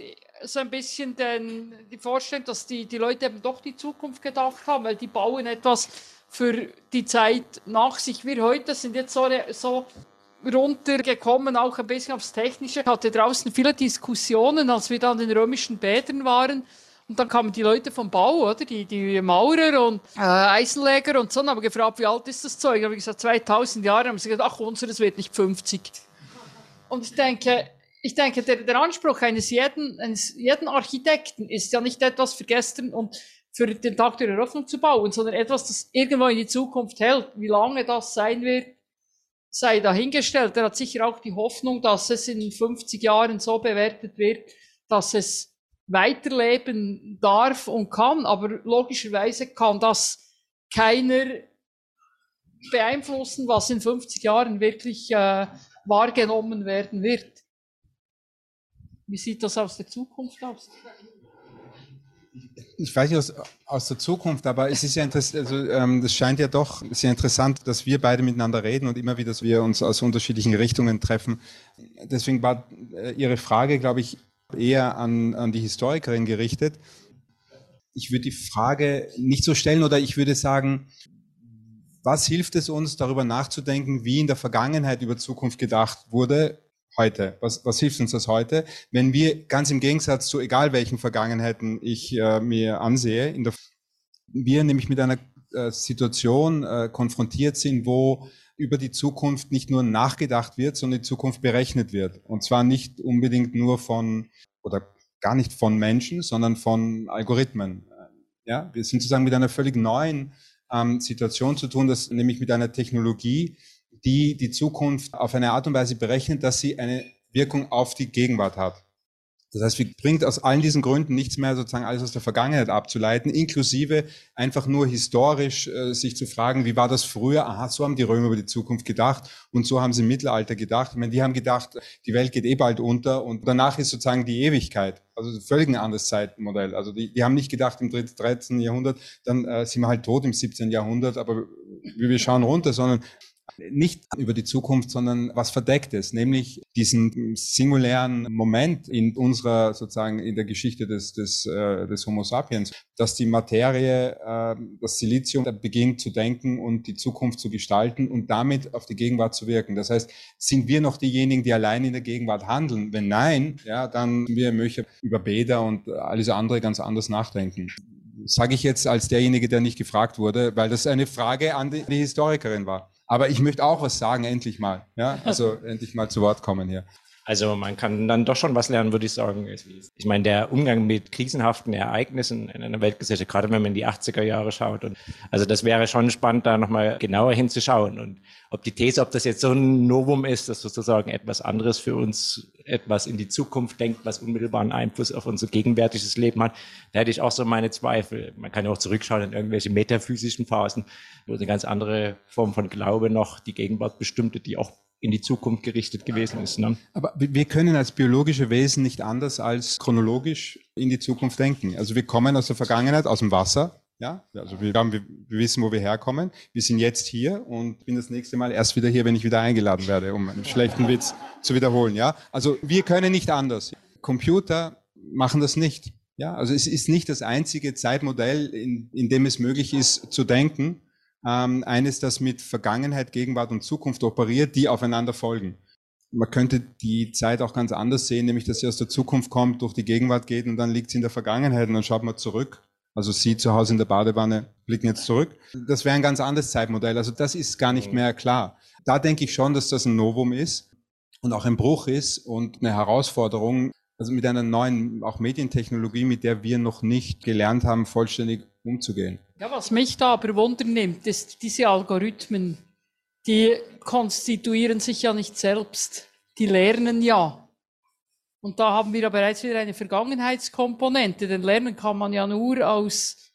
so ein bisschen den, die Vorstellung, dass die, die Leute eben doch die Zukunft gedacht haben, weil die bauen etwas für die Zeit nach sich. Wir heute sind jetzt so, so runtergekommen, auch ein bisschen aufs Technische. Ich hatte draußen viele Diskussionen, als wir da an den römischen Bädern waren. Und dann kamen die Leute vom Bau, oder? Die, die Maurer und äh, Eisenleger und so, und haben gefragt, wie alt ist das Zeug? Da habe ich gesagt, 2000 Jahre. Haben sie gesagt, ach, unseres wird nicht 50. Und ich denke, ich denke, der, der Anspruch eines jeden, eines jeden Architekten ist ja nicht etwas für gestern und für den Tag der Eröffnung zu bauen, sondern etwas, das irgendwo in die Zukunft hält. Wie lange das sein wird, sei dahingestellt. Er hat sicher auch die Hoffnung, dass es in 50 Jahren so bewertet wird, dass es weiterleben darf und kann. Aber logischerweise kann das keiner beeinflussen, was in 50 Jahren wirklich äh, wahrgenommen werden wird. Wie sieht das aus der Zukunft aus? Ich weiß nicht aus, aus der Zukunft, aber es ist ja interessant, also ähm, das scheint ja doch sehr interessant, dass wir beide miteinander reden und immer wieder, dass wir uns aus unterschiedlichen Richtungen treffen. Deswegen war äh, Ihre Frage, glaube ich, eher an, an die Historikerin gerichtet. Ich würde die Frage nicht so stellen oder ich würde sagen, was hilft es uns, darüber nachzudenken, wie in der Vergangenheit über Zukunft gedacht wurde heute? Was, was hilft uns das heute? Wenn wir ganz im Gegensatz zu egal welchen Vergangenheiten ich äh, mir ansehe, in der, wir nämlich mit einer äh, Situation äh, konfrontiert sind, wo über die Zukunft nicht nur nachgedacht wird, sondern die Zukunft berechnet wird. Und zwar nicht unbedingt nur von oder gar nicht von Menschen, sondern von Algorithmen. Ja, wir sind sozusagen mit einer völlig neuen ähm, Situation zu tun, das nämlich mit einer Technologie, die die Zukunft auf eine Art und Weise berechnet, dass sie eine Wirkung auf die Gegenwart hat. Das heißt, wir bringt aus allen diesen Gründen nichts mehr sozusagen alles aus der Vergangenheit abzuleiten, inklusive einfach nur historisch äh, sich zu fragen, wie war das früher? Aha, so haben die Römer über die Zukunft gedacht und so haben sie im Mittelalter gedacht. Ich meine, die haben gedacht, die Welt geht eh bald unter und danach ist sozusagen die Ewigkeit. Also völlig ein anderes Zeitmodell. Also die, die haben nicht gedacht im 13. Jahrhundert, dann äh, sind wir halt tot im 17. Jahrhundert, aber wir schauen runter, sondern nicht über die Zukunft, sondern was verdeckt ist, nämlich diesen singulären Moment in unserer sozusagen in der Geschichte des des, äh, des Homo sapiens, dass die Materie, äh, das Silizium beginnt zu denken und die Zukunft zu gestalten und damit auf die Gegenwart zu wirken. Das heißt, sind wir noch diejenigen, die allein in der Gegenwart handeln? Wenn nein, ja, dann wir möchten über Bäder und alles andere ganz anders nachdenken sage ich jetzt als derjenige, der nicht gefragt wurde, weil das eine Frage an die Historikerin war. Aber ich möchte auch was sagen, endlich mal. Ja, also endlich mal zu Wort kommen hier. Also man kann dann doch schon was lernen, würde ich sagen. Ich meine, der Umgang mit krisenhaften Ereignissen in einer Weltgesellschaft, gerade wenn man in die 80er Jahre schaut. Und also das wäre schon spannend, da nochmal genauer hinzuschauen. Und ob die These, ob das jetzt so ein Novum ist, dass sozusagen etwas anderes für uns, etwas in die Zukunft denkt, was unmittelbaren Einfluss auf unser gegenwärtiges Leben hat, da hätte ich auch so meine Zweifel. Man kann ja auch zurückschauen in irgendwelche metaphysischen Phasen, wo eine ganz andere Form von Glaube noch die Gegenwart bestimmte, die auch in die Zukunft gerichtet gewesen ist. Ne? Aber wir können als biologische Wesen nicht anders als chronologisch in die Zukunft denken. Also wir kommen aus der Vergangenheit, aus dem Wasser. Ja, also wir, haben, wir, wissen, wo wir herkommen. Wir sind jetzt hier und bin das nächste Mal erst wieder hier, wenn ich wieder eingeladen werde, um einen schlechten Witz zu wiederholen. Ja, also wir können nicht anders. Computer machen das nicht. Ja, also es ist nicht das einzige Zeitmodell, in, in dem es möglich ist zu denken ähm, eines, das mit Vergangenheit, Gegenwart und Zukunft operiert, die aufeinander folgen. Man könnte die Zeit auch ganz anders sehen, nämlich dass sie aus der Zukunft kommt, durch die Gegenwart geht und dann liegt sie in der Vergangenheit und dann schaut man zurück. Also Sie zu Hause in der Badewanne blicken jetzt zurück. Das wäre ein ganz anderes Zeitmodell. Also das ist gar nicht mehr klar. Da denke ich schon, dass das ein Novum ist und auch ein Bruch ist und eine Herausforderung, also mit einer neuen auch Medientechnologie, mit der wir noch nicht gelernt haben, vollständig umzugehen. Ja, was mich da aber wundernimmt, ist diese Algorithmen, die konstituieren sich ja nicht selbst, die lernen ja. Und da haben wir ja bereits wieder eine Vergangenheitskomponente, denn lernen kann man ja nur aus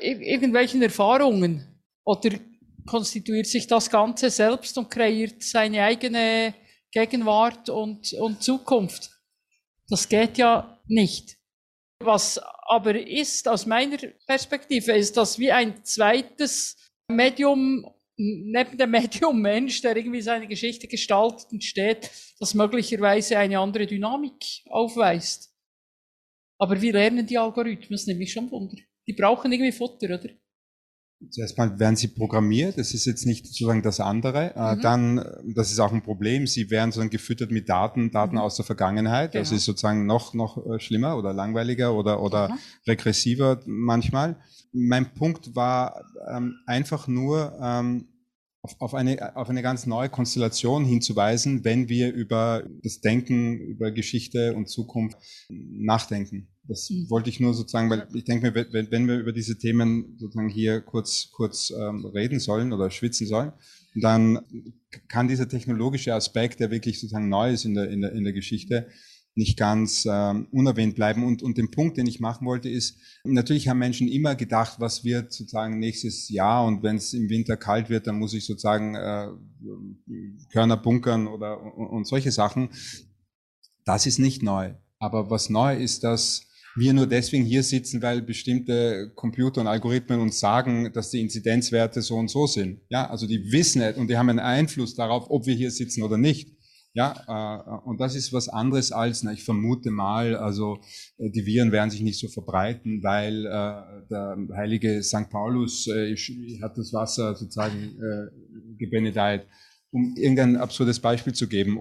irgendwelchen Erfahrungen oder konstituiert sich das Ganze selbst und kreiert seine eigene Gegenwart und, und Zukunft. Das geht ja nicht. Was aber ist aus meiner Perspektive, ist das wie ein zweites Medium neben dem Medium Mensch, der irgendwie seine Geschichte gestaltet und steht, das möglicherweise eine andere Dynamik aufweist. Aber wie lernen die Algorithmen? Das nämlich schon Wunder. Die brauchen irgendwie Futter, oder? Zuerst mal werden sie programmiert, das ist jetzt nicht sozusagen das andere. Äh, mhm. Dann, das ist auch ein Problem, sie werden sozusagen gefüttert mit Daten, Daten mhm. aus der Vergangenheit. Genau. Das ist sozusagen noch, noch äh, schlimmer oder langweiliger oder, oder mhm. regressiver manchmal. Mein Punkt war ähm, einfach nur, ähm, auf, auf, eine, auf eine ganz neue Konstellation hinzuweisen, wenn wir über das Denken, über Geschichte und Zukunft nachdenken. Das mhm. wollte ich nur sozusagen, weil ich denke mir, wenn, wenn wir über diese Themen sozusagen hier kurz, kurz ähm, reden sollen oder schwitzen sollen, dann kann dieser technologische Aspekt, der wirklich sozusagen neu ist in der, in der, in der Geschichte, nicht ganz ähm, unerwähnt bleiben. Und, und den Punkt, den ich machen wollte, ist, natürlich haben Menschen immer gedacht, was wird sozusagen nächstes Jahr und wenn es im Winter kalt wird, dann muss ich sozusagen äh, Körner bunkern oder und, und solche Sachen. Das ist nicht neu. Aber was neu ist, dass wir nur deswegen hier sitzen, weil bestimmte Computer und Algorithmen uns sagen, dass die Inzidenzwerte so und so sind. Ja, also die wissen es und die haben einen Einfluss darauf, ob wir hier sitzen oder nicht. Ja, äh, und das ist was anderes als, na, ich vermute mal, also äh, die Viren werden sich nicht so verbreiten, weil äh, der heilige St. Paulus äh, hat das Wasser sozusagen äh, gebenedeit, um irgendein absurdes Beispiel zu geben.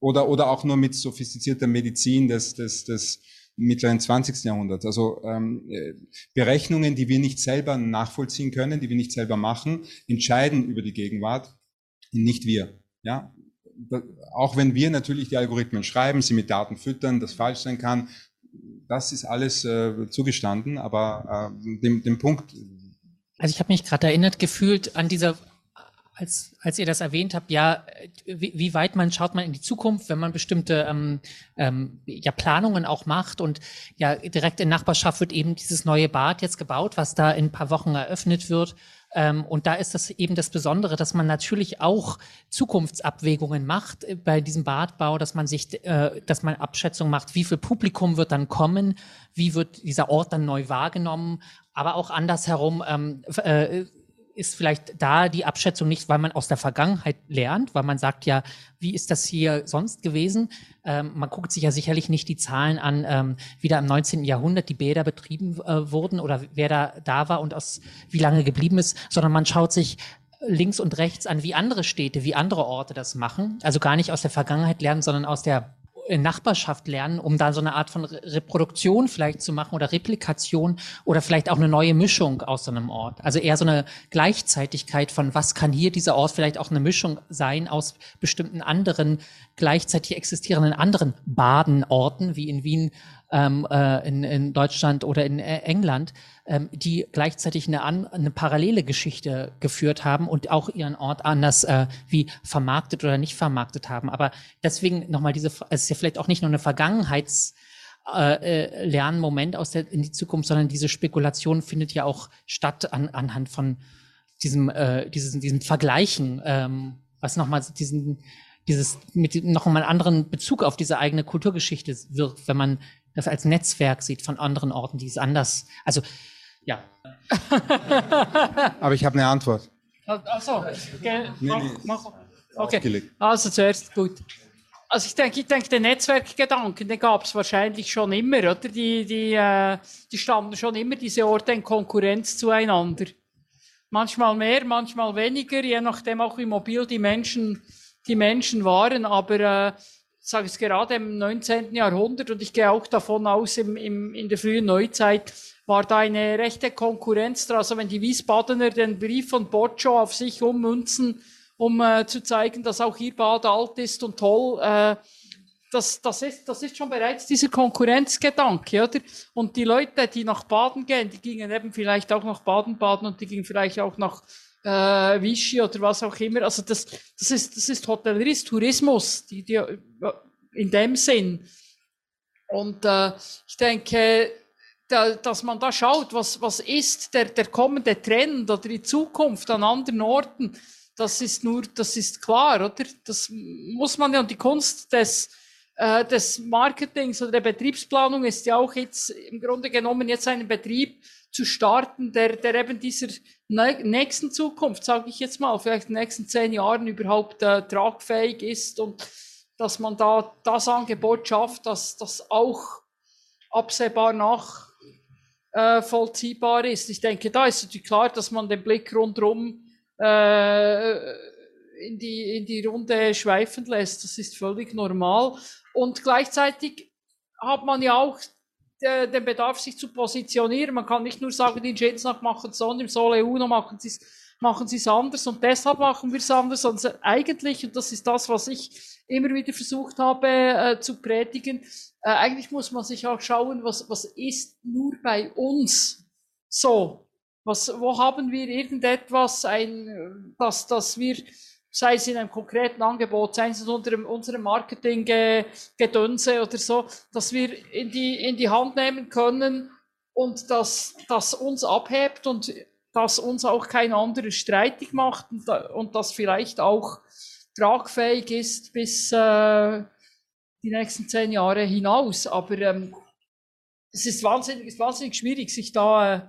Oder, oder auch nur mit sophistizierter Medizin des, des, des mittleren 20. Jahrhunderts. Also ähm, äh, Berechnungen, die wir nicht selber nachvollziehen können, die wir nicht selber machen, entscheiden über die Gegenwart, nicht wir. Ja, auch wenn wir natürlich die Algorithmen schreiben, sie mit Daten füttern, das falsch sein kann, das ist alles äh, zugestanden, aber äh, dem, dem Punkt. Also ich habe mich gerade erinnert gefühlt an dieser, als, als ihr das erwähnt habt, ja, wie, wie weit man schaut man in die Zukunft, wenn man bestimmte ähm, ähm, ja, Planungen auch macht und ja direkt in Nachbarschaft wird eben dieses neue Bad jetzt gebaut, was da in ein paar Wochen eröffnet wird. Ähm, und da ist das eben das Besondere, dass man natürlich auch Zukunftsabwägungen macht äh, bei diesem Badbau, dass man sich, äh, dass man Abschätzung macht, wie viel Publikum wird dann kommen, wie wird dieser Ort dann neu wahrgenommen, aber auch andersherum ähm, äh, ist vielleicht da die Abschätzung nicht, weil man aus der Vergangenheit lernt, weil man sagt ja, wie ist das hier sonst gewesen? Ähm, man guckt sich ja sicherlich nicht die Zahlen an, ähm, wie da im 19. Jahrhundert die Bäder betrieben äh, wurden oder wer da da war und aus wie lange geblieben ist, sondern man schaut sich links und rechts an, wie andere Städte, wie andere Orte das machen. Also gar nicht aus der Vergangenheit lernen, sondern aus der in Nachbarschaft lernen, um da so eine Art von Reproduktion vielleicht zu machen oder Replikation oder vielleicht auch eine neue Mischung aus so einem Ort. Also eher so eine Gleichzeitigkeit von, was kann hier dieser Ort vielleicht auch eine Mischung sein aus bestimmten anderen gleichzeitig existierenden anderen Badenorten, wie in Wien ähm, äh, in, in Deutschland oder in äh, England, ähm, die gleichzeitig eine, an, eine parallele Geschichte geführt haben und auch ihren Ort anders äh, wie vermarktet oder nicht vermarktet haben. Aber deswegen nochmal diese, es ist ja vielleicht auch nicht nur eine Vergangenheits- äh, äh, Lernmoment aus der in die Zukunft, sondern diese Spekulation findet ja auch statt an, anhand von diesem, äh, diesem, diesem Vergleichen, ähm, was nochmal diesen, dieses mit noch einen anderen Bezug auf diese eigene Kulturgeschichte wirkt, wenn man das als Netzwerk sieht von anderen Orten, die es anders, also ja. Aber ich habe eine Antwort. Also, okay. mach, mach. okay. Also zuerst gut. Also ich denke, ich denke, den Netzwerkgedanken, den gab es wahrscheinlich schon immer, oder? Die, die, äh, die standen schon immer diese Orte in Konkurrenz zueinander. Manchmal mehr, manchmal weniger, je nachdem auch wie mobil die Menschen, die Menschen waren. Aber äh, sage es gerade im 19. Jahrhundert und ich gehe auch davon aus, im, im, in der frühen Neuzeit war da eine rechte Konkurrenz dran. Also wenn die Wiesbadener den Brief von Boccio auf sich ummünzen, um äh, zu zeigen, dass auch ihr Bad alt ist und toll, äh, das, das, ist, das ist schon bereits dieser Konkurrenzgedanke, oder? Und die Leute, die nach Baden gehen, die gingen eben vielleicht auch nach Baden-Baden und die gingen vielleicht auch nach äh, Vichy oder was auch immer. Also das, das ist, das ist Hotellerie, Tourismus, die, die, in dem Sinn. Und äh, ich denke, da, dass man da schaut, was, was ist der, der kommende Trend oder die Zukunft an anderen Orten, das ist nur, das ist klar, oder? Das muss man ja, und die Kunst des, äh, des Marketings oder der Betriebsplanung ist ja auch jetzt im Grunde genommen jetzt einen Betrieb zu starten, der, der eben dieser nächsten Zukunft, sage ich jetzt mal, vielleicht in den nächsten zehn Jahren überhaupt äh, tragfähig ist und dass man da das Angebot schafft, dass das auch absehbar nach äh, vollziehbar ist. Ich denke, da ist natürlich klar, dass man den Blick rundherum äh, in, die, in die Runde schweifen lässt. Das ist völlig normal. Und gleichzeitig hat man ja auch äh, den Bedarf, sich zu positionieren. Man kann nicht nur sagen, die Jetsnacht machen es so im Sole Uno machen sie es machen sie es anders und deshalb machen wir es anders. Und eigentlich, und das ist das, was ich immer wieder versucht habe äh, zu predigen, äh, eigentlich muss man sich auch schauen, was, was ist nur bei uns so. Was, wo haben wir irgendetwas, ein, das, das wir, sei es in einem konkreten Angebot, sei es in unserem, Marketing-Gedönse oder so, dass wir in die, in die Hand nehmen können und das, das uns abhebt und das uns auch kein anderer streitig macht und, und das vielleicht auch tragfähig ist bis äh, die nächsten zehn Jahre hinaus. Aber ähm, es ist wahnsinnig, ist wahnsinnig schwierig, sich da äh,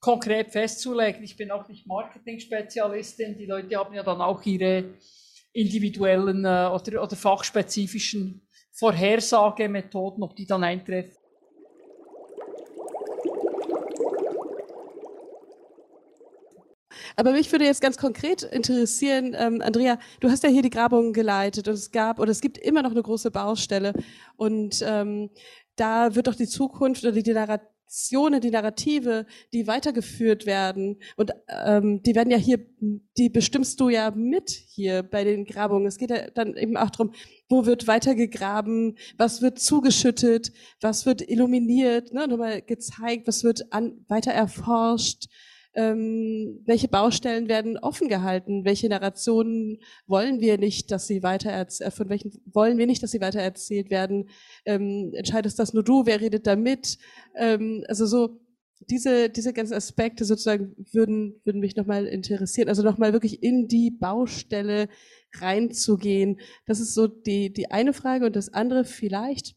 konkret festzulegen. Ich bin auch nicht Marketing-Spezialistin. Die Leute haben ja dann auch ihre individuellen äh, oder, oder fachspezifischen Vorhersagemethoden, ob die dann eintreffen. Aber mich würde jetzt ganz konkret interessieren, ähm, Andrea, du hast ja hier die Grabung geleitet und es gab oder es gibt immer noch eine große Baustelle. Und ähm, da wird doch die Zukunft oder die Narrationen, die Narrative, die weitergeführt werden. Und ähm, die werden ja hier, die bestimmst du ja mit hier bei den Grabungen. Es geht ja dann eben auch darum, wo wird weitergegraben, was wird zugeschüttet, was wird illuminiert, ne, nochmal gezeigt, was wird an, weiter erforscht ähm, welche Baustellen werden offen gehalten, welche Narrationen wollen wir nicht, dass sie weiter äh, von welchen wollen wir nicht, dass sie weiter erzählt werden, ähm, entscheidest das nur du, wer redet da mit, ähm, also so diese, diese ganzen Aspekte sozusagen würden, würden mich nochmal interessieren. Also nochmal wirklich in die Baustelle reinzugehen. Das ist so die, die eine Frage. Und das andere vielleicht,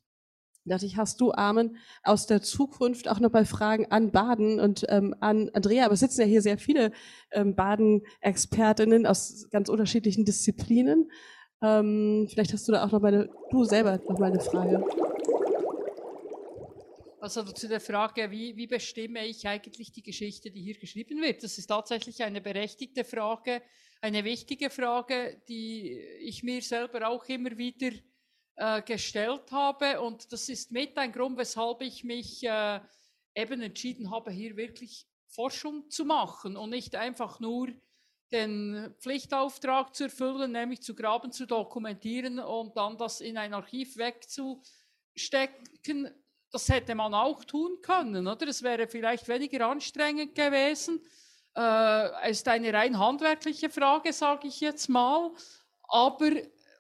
dachte ich, hast du, Armen, aus der Zukunft auch noch mal Fragen an Baden und ähm, an Andrea. Aber es sitzen ja hier sehr viele ähm, Baden-Expertinnen aus ganz unterschiedlichen Disziplinen. Ähm, vielleicht hast du da auch noch mal eine, du selber noch mal eine Frage. Also zu der Frage, wie, wie bestimme ich eigentlich die Geschichte, die hier geschrieben wird? Das ist tatsächlich eine berechtigte Frage, eine wichtige Frage, die ich mir selber auch immer wieder äh, gestellt habe. Und das ist mit ein Grund, weshalb ich mich äh, eben entschieden habe, hier wirklich Forschung zu machen und nicht einfach nur den Pflichtauftrag zu erfüllen, nämlich zu graben, zu dokumentieren und dann das in ein Archiv wegzustecken. Das hätte man auch tun können, oder? Es wäre vielleicht weniger anstrengend gewesen. Äh, ist eine rein handwerkliche Frage, sage ich jetzt mal. Aber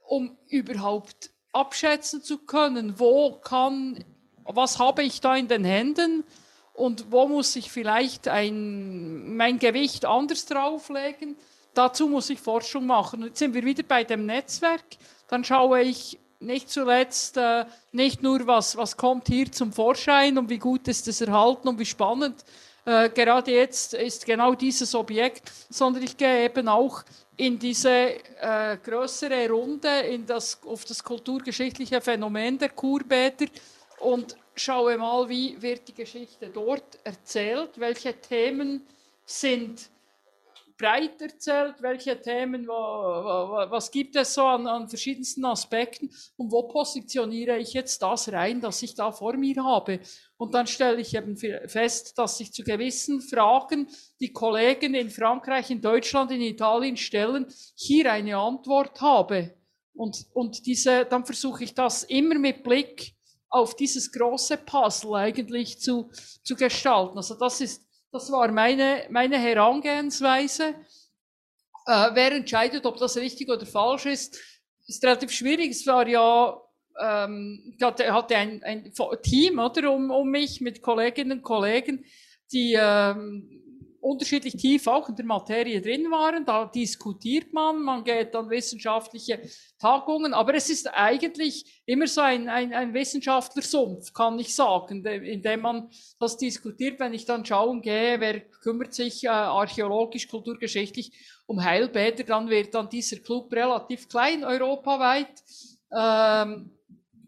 um überhaupt abschätzen zu können, wo kann, was habe ich da in den Händen und wo muss ich vielleicht ein, mein Gewicht anders drauflegen. Dazu muss ich Forschung machen. Jetzt sind wir wieder bei dem Netzwerk. Dann schaue ich nicht zuletzt äh, nicht nur, was, was kommt hier zum Vorschein und wie gut ist es erhalten und wie spannend äh, gerade jetzt ist genau dieses Objekt, sondern ich gehe eben auch in diese äh, größere Runde, in das, auf das kulturgeschichtliche Phänomen der Kurbäder und schaue mal, wie wird die Geschichte dort erzählt, welche Themen sind breit erzählt, welche Themen, was gibt es so an, an verschiedensten Aspekten und wo positioniere ich jetzt das rein, das ich da vor mir habe. Und dann stelle ich eben fest, dass ich zu gewissen Fragen, die Kollegen in Frankreich, in Deutschland, in Italien stellen, hier eine Antwort habe. Und, und diese, dann versuche ich das immer mit Blick auf dieses große Puzzle eigentlich zu, zu gestalten. Also das ist, das war meine, meine Herangehensweise. Äh, wer entscheidet, ob das richtig oder falsch ist, ist relativ schwierig. Es war ja ähm, hatte, hatte ein, ein Team oder, um, um mich mit Kolleginnen und Kollegen, die ähm, unterschiedlich tief auch in der Materie drin waren. Da diskutiert man, man geht an wissenschaftliche Tagungen, aber es ist eigentlich immer so ein, ein, ein Wissenschaftlersumpf, kann ich sagen, in dem man das diskutiert. Wenn ich dann schauen gehe, wer kümmert sich äh, archäologisch, kulturgeschichtlich um Heilbäder, dann wird dann dieser Club relativ klein europaweit. Ähm,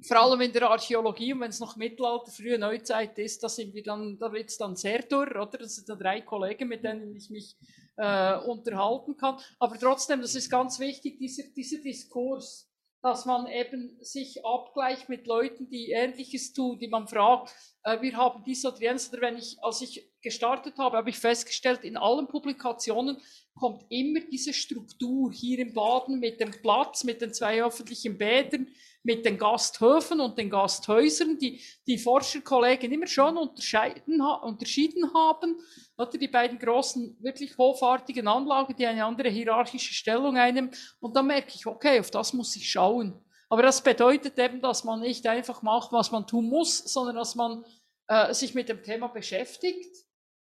vor allem in der Archäologie, und wenn es noch Mittelalter, frühe Neuzeit ist, da sind wir dann, da wird es dann sehr dürr, oder? Das sind dann drei Kollegen, mit denen ich mich äh, unterhalten kann. Aber trotzdem, das ist ganz wichtig, dieser, dieser Diskurs, dass man eben sich abgleicht mit Leuten, die Ähnliches tun, die man fragt, äh, wir haben dies oder jenes, oder wenn ich, als ich gestartet habe, habe ich festgestellt, in allen Publikationen kommt immer diese Struktur hier im Baden mit dem Platz, mit den zwei öffentlichen Bädern, mit den Gasthöfen und den Gasthäusern, die die Forscherkollegen immer schon unterschieden, unterschieden haben. Oder die beiden großen, wirklich hofartigen Anlagen, die eine andere hierarchische Stellung einnehmen. Und dann merke ich, okay, auf das muss ich schauen. Aber das bedeutet eben, dass man nicht einfach macht, was man tun muss, sondern dass man äh, sich mit dem Thema beschäftigt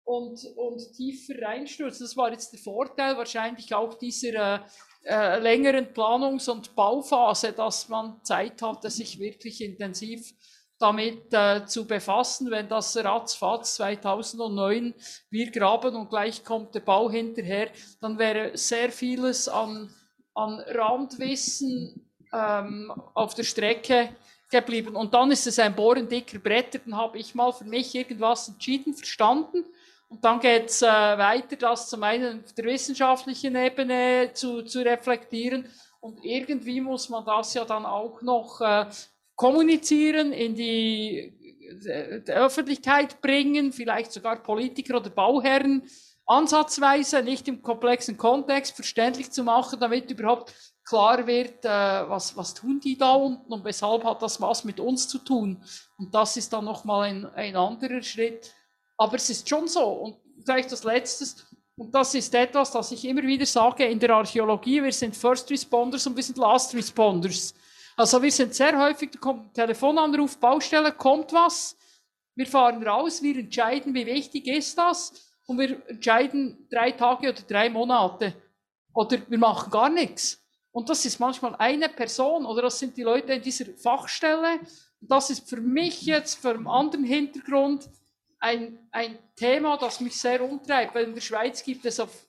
und, und tiefer reinstürzt. Das war jetzt der Vorteil wahrscheinlich auch dieser äh, äh, längeren Planungs- und Bauphase, dass man Zeit hatte, sich wirklich intensiv damit äh, zu befassen. Wenn das ratzfatz 2009 wir graben und gleich kommt der Bau hinterher, dann wäre sehr vieles an, an Randwissen ähm, auf der Strecke geblieben. Und dann ist es ein Bohren dicker Bretter, dann habe ich mal für mich irgendwas entschieden, verstanden und dann geht es äh, weiter, das zum einen auf der wissenschaftlichen Ebene zu, zu reflektieren. Und irgendwie muss man das ja dann auch noch äh, kommunizieren, in die, äh, die Öffentlichkeit bringen, vielleicht sogar Politiker oder Bauherren ansatzweise, nicht im komplexen Kontext verständlich zu machen, damit überhaupt klar wird, äh, was, was tun die da unten und weshalb hat das was mit uns zu tun. Und das ist dann nochmal ein, ein anderer Schritt. Aber es ist schon so. Und vielleicht das Letzte, und das ist etwas, das ich immer wieder sage in der Archäologie, wir sind First Responders und wir sind Last Responders. Also wir sind sehr häufig, da kommt ein Telefonanruf, Baustelle, kommt was, wir fahren raus, wir entscheiden, wie wichtig ist das und wir entscheiden drei Tage oder drei Monate oder wir machen gar nichts. Und das ist manchmal eine Person oder das sind die Leute in dieser Fachstelle. Das ist für mich jetzt, für einen anderen Hintergrund, ein, ein Thema, das mich sehr umtreibt, weil in der Schweiz gibt es auf,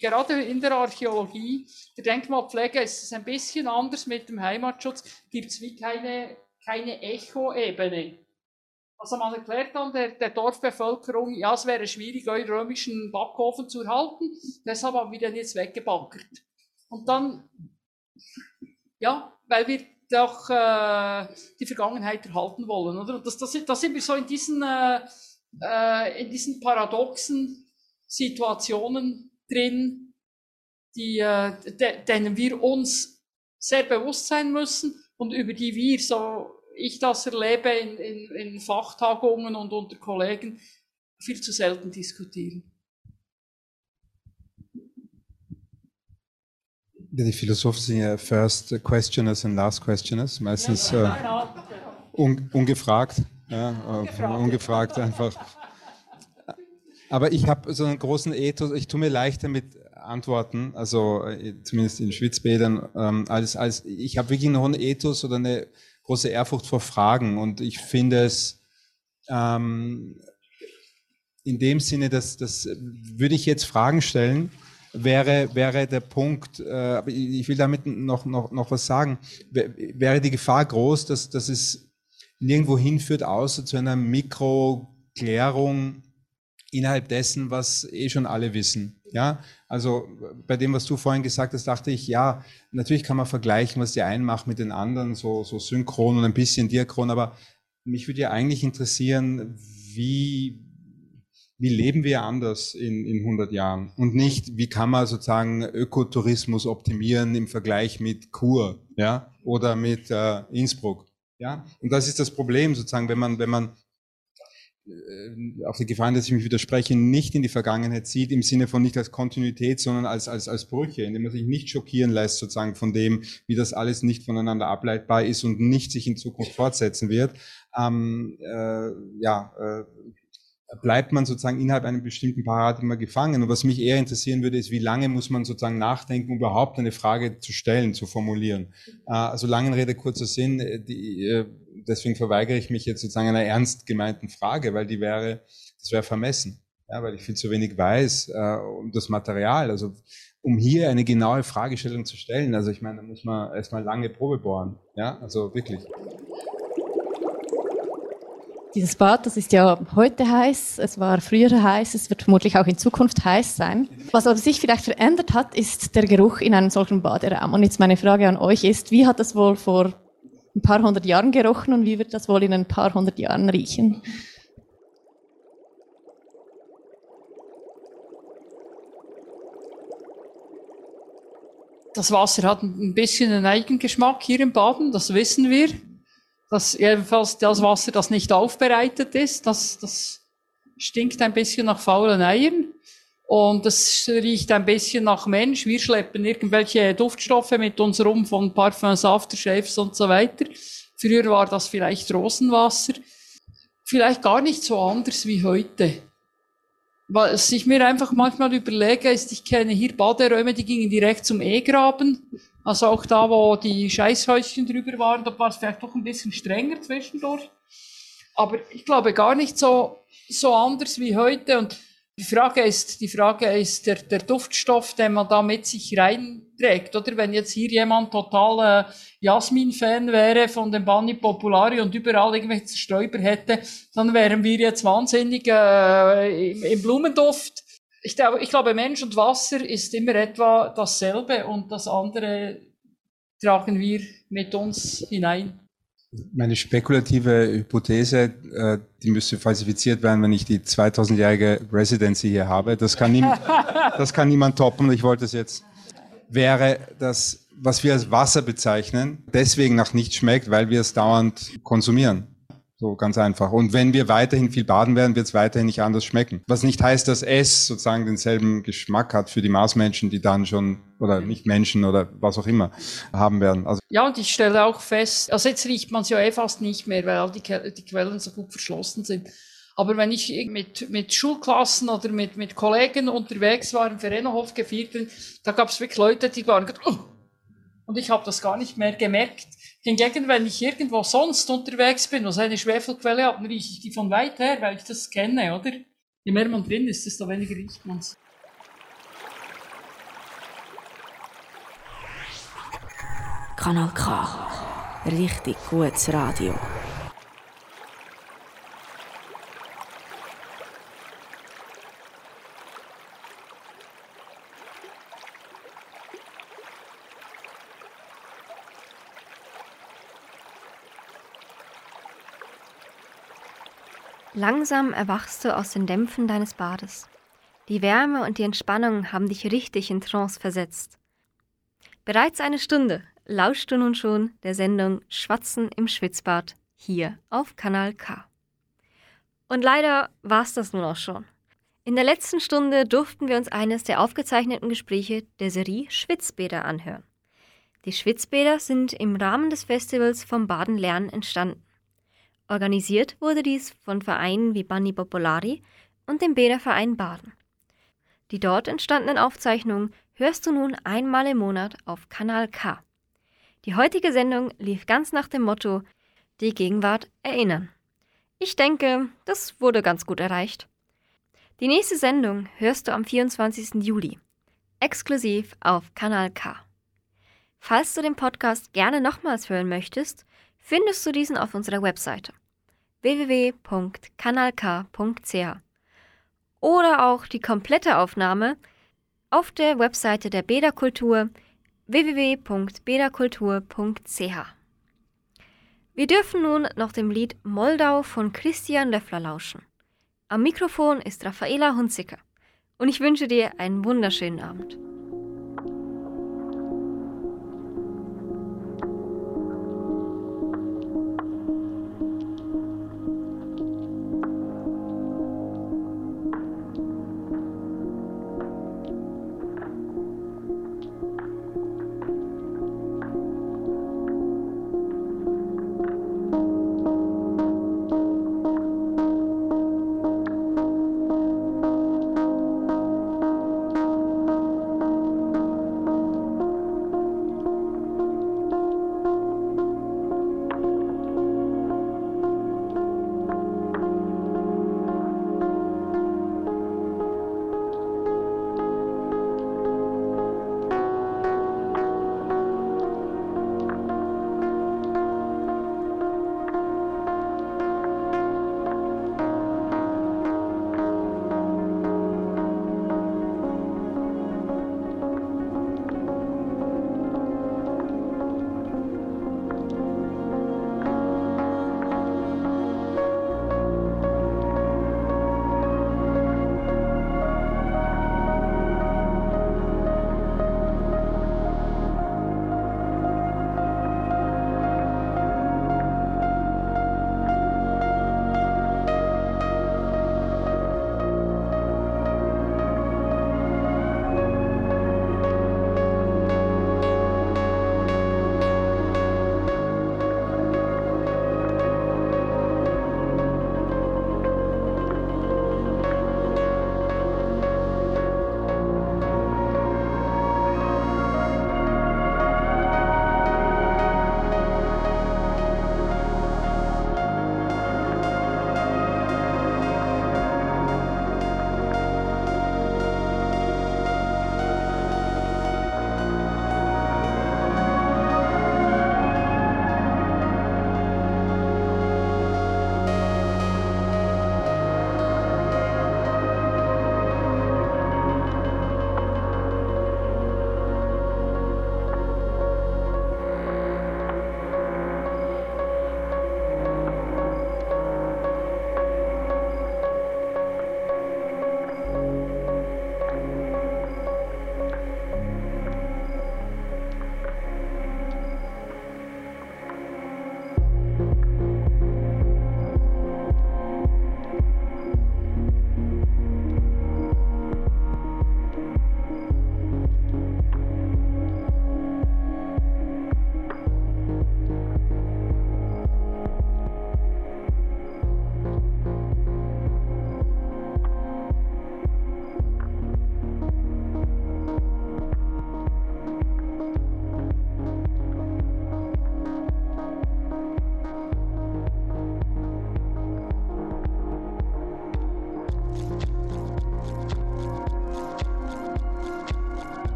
gerade in der Archäologie, der Denkmalpflege ist es ein bisschen anders mit dem Heimatschutz, gibt es wie keine, keine Echo-Ebene. Also man erklärt dann der, der, Dorfbevölkerung, ja, es wäre schwierig, euren römischen Backofen zu erhalten, deshalb haben wir den jetzt weggebankert. Und dann, ja, weil wir doch äh, die Vergangenheit erhalten wollen, oder? Und das, das, das sind wir so in diesen äh, äh, in diesen paradoxen Situationen drin, die, äh, de, denen wir uns sehr bewusst sein müssen und über die wir, so ich das erlebe in, in, in Fachtagungen und unter Kollegen, viel zu selten diskutieren. Die Philosophen sind ja First Questioners and Last Questioners, meistens äh, un, ungefragt. Ja, ungefragt. ungefragt einfach. Aber ich habe so einen großen Ethos, ich tue mir leichter mit Antworten, also äh, zumindest in Schwitzbädern, ähm, als, als ich habe wirklich noch einen Ethos oder eine große Ehrfurcht vor Fragen und ich finde es ähm, in dem Sinne, dass das würde ich jetzt Fragen stellen, wäre, wäre der Punkt, äh, aber ich will damit noch, noch, noch was sagen, wäre die Gefahr groß, dass, dass es nirgendwo hinführt, außer zu einer Mikroklärung innerhalb dessen, was eh schon alle wissen. Ja, also bei dem, was du vorhin gesagt hast, dachte ich, ja, natürlich kann man vergleichen, was die einen machen mit den anderen, so, so synchron und ein bisschen diachron, aber mich würde ja eigentlich interessieren, wie, wie leben wir anders in, in 100 Jahren und nicht, wie kann man sozusagen Ökotourismus optimieren im Vergleich mit Kur, ja, oder mit äh, Innsbruck. Ja, und das ist das Problem sozusagen, wenn man, wenn man äh, auf die Gefahr, dass ich mich widerspreche, nicht in die Vergangenheit sieht, im Sinne von nicht als Kontinuität, sondern als, als, als Brüche, indem man sich nicht schockieren lässt, sozusagen von dem, wie das alles nicht voneinander ableitbar ist und nicht sich in Zukunft fortsetzen wird. Ähm, äh, ja, äh, bleibt man sozusagen innerhalb einem bestimmten Paradigma gefangen. Und was mich eher interessieren würde, ist, wie lange muss man sozusagen nachdenken, um überhaupt eine Frage zu stellen, zu formulieren. Äh, also langen Rede, kurzer Sinn, äh, die, äh, deswegen verweigere ich mich jetzt sozusagen einer ernst gemeinten Frage, weil die wäre, das wäre vermessen. Ja, weil ich viel zu wenig weiß äh, um das Material. Also um hier eine genaue Fragestellung zu stellen, also ich meine, da muss man erstmal lange Probe bohren. Ja, also wirklich. Dieses Bad, das ist ja heute heiß, es war früher heiß, es wird vermutlich auch in Zukunft heiß sein. Was aber sich vielleicht verändert hat, ist der Geruch in einem solchen Baderaum. Und jetzt meine Frage an euch ist, wie hat das wohl vor ein paar hundert Jahren gerochen und wie wird das wohl in ein paar hundert Jahren riechen? Das Wasser hat ein bisschen einen Eigengeschmack hier im Baden, das wissen wir. Das, jedenfalls das Wasser, das nicht aufbereitet ist, das, das stinkt ein bisschen nach faulen Eiern. Und es riecht ein bisschen nach Mensch. Wir schleppen irgendwelche Duftstoffe mit uns rum von Parfums, Aftershaves und so weiter. Früher war das vielleicht Rosenwasser. Vielleicht gar nicht so anders wie heute. Was ich mir einfach manchmal überlege, ist, ich kenne hier Baderäume, die gingen direkt zum E-Graben. Also auch da, wo die Scheißhäuschen drüber waren, da war es vielleicht doch ein bisschen strenger zwischendurch. Aber ich glaube gar nicht so, so anders wie heute. Und die Frage ist, die Frage ist der, der Duftstoff, den man da mit sich reinträgt. Oder wenn jetzt hier jemand total äh, Jasmin-Fan wäre von dem Bunny Populari und überall irgendwelche Stäuber hätte, dann wären wir jetzt wahnsinnig äh, im, im Blumenduft. Ich, ich glaube, Mensch und Wasser ist immer etwa dasselbe und das andere tragen wir mit uns hinein. Meine spekulative Hypothese, äh, die müsste falsifiziert werden, wenn ich die 2000-jährige Residency hier habe. Das kann, nie, das kann niemand toppen. Ich wollte es jetzt. Wäre das, was wir als Wasser bezeichnen, deswegen nach nichts schmeckt, weil wir es dauernd konsumieren. So ganz einfach. Und wenn wir weiterhin viel baden werden, wird es weiterhin nicht anders schmecken. Was nicht heißt, dass es sozusagen denselben Geschmack hat für die Marsmenschen, die dann schon, oder nicht Menschen oder was auch immer, haben werden. Also ja, und ich stelle auch fest, also jetzt riecht man es ja eh fast nicht mehr, weil all die, die Quellen so gut verschlossen sind. Aber wenn ich mit, mit Schulklassen oder mit, mit Kollegen unterwegs war, im Verenhof gefeiert da gab es wirklich Leute, die waren, oh! und ich habe das gar nicht mehr gemerkt. Hingegen, wenn ich irgendwo sonst unterwegs bin, wo es eine Schwefelquelle hat, dann rieche ich die von weit her, weil ich das kenne, oder? Je mehr man drin ist, desto weniger riecht man es. Kanal K. Richtig gutes Radio. Langsam erwachst du aus den Dämpfen deines Bades. Die Wärme und die Entspannung haben dich richtig in Trance versetzt. Bereits eine Stunde lauschst du nun schon der Sendung Schwatzen im Schwitzbad hier auf Kanal K. Und leider war's das nun auch schon. In der letzten Stunde durften wir uns eines der aufgezeichneten Gespräche der Serie Schwitzbäder anhören. Die Schwitzbäder sind im Rahmen des Festivals vom Baden Lernen entstanden. Organisiert wurde dies von Vereinen wie Banni Popolari und dem Bäderverein Baden. Die dort entstandenen Aufzeichnungen hörst du nun einmal im Monat auf Kanal K. Die heutige Sendung lief ganz nach dem Motto Die Gegenwart erinnern. Ich denke, das wurde ganz gut erreicht. Die nächste Sendung hörst du am 24. Juli, exklusiv auf Kanal K. Falls du den Podcast gerne nochmals hören möchtest, findest du diesen auf unserer Webseite www.kanalk.ch oder auch die komplette Aufnahme auf der Webseite der Beda Kultur www.bedakultur.ch. Wir dürfen nun noch dem Lied Moldau von Christian Löffler lauschen. Am Mikrofon ist Raffaela Hunziker und ich wünsche dir einen wunderschönen Abend.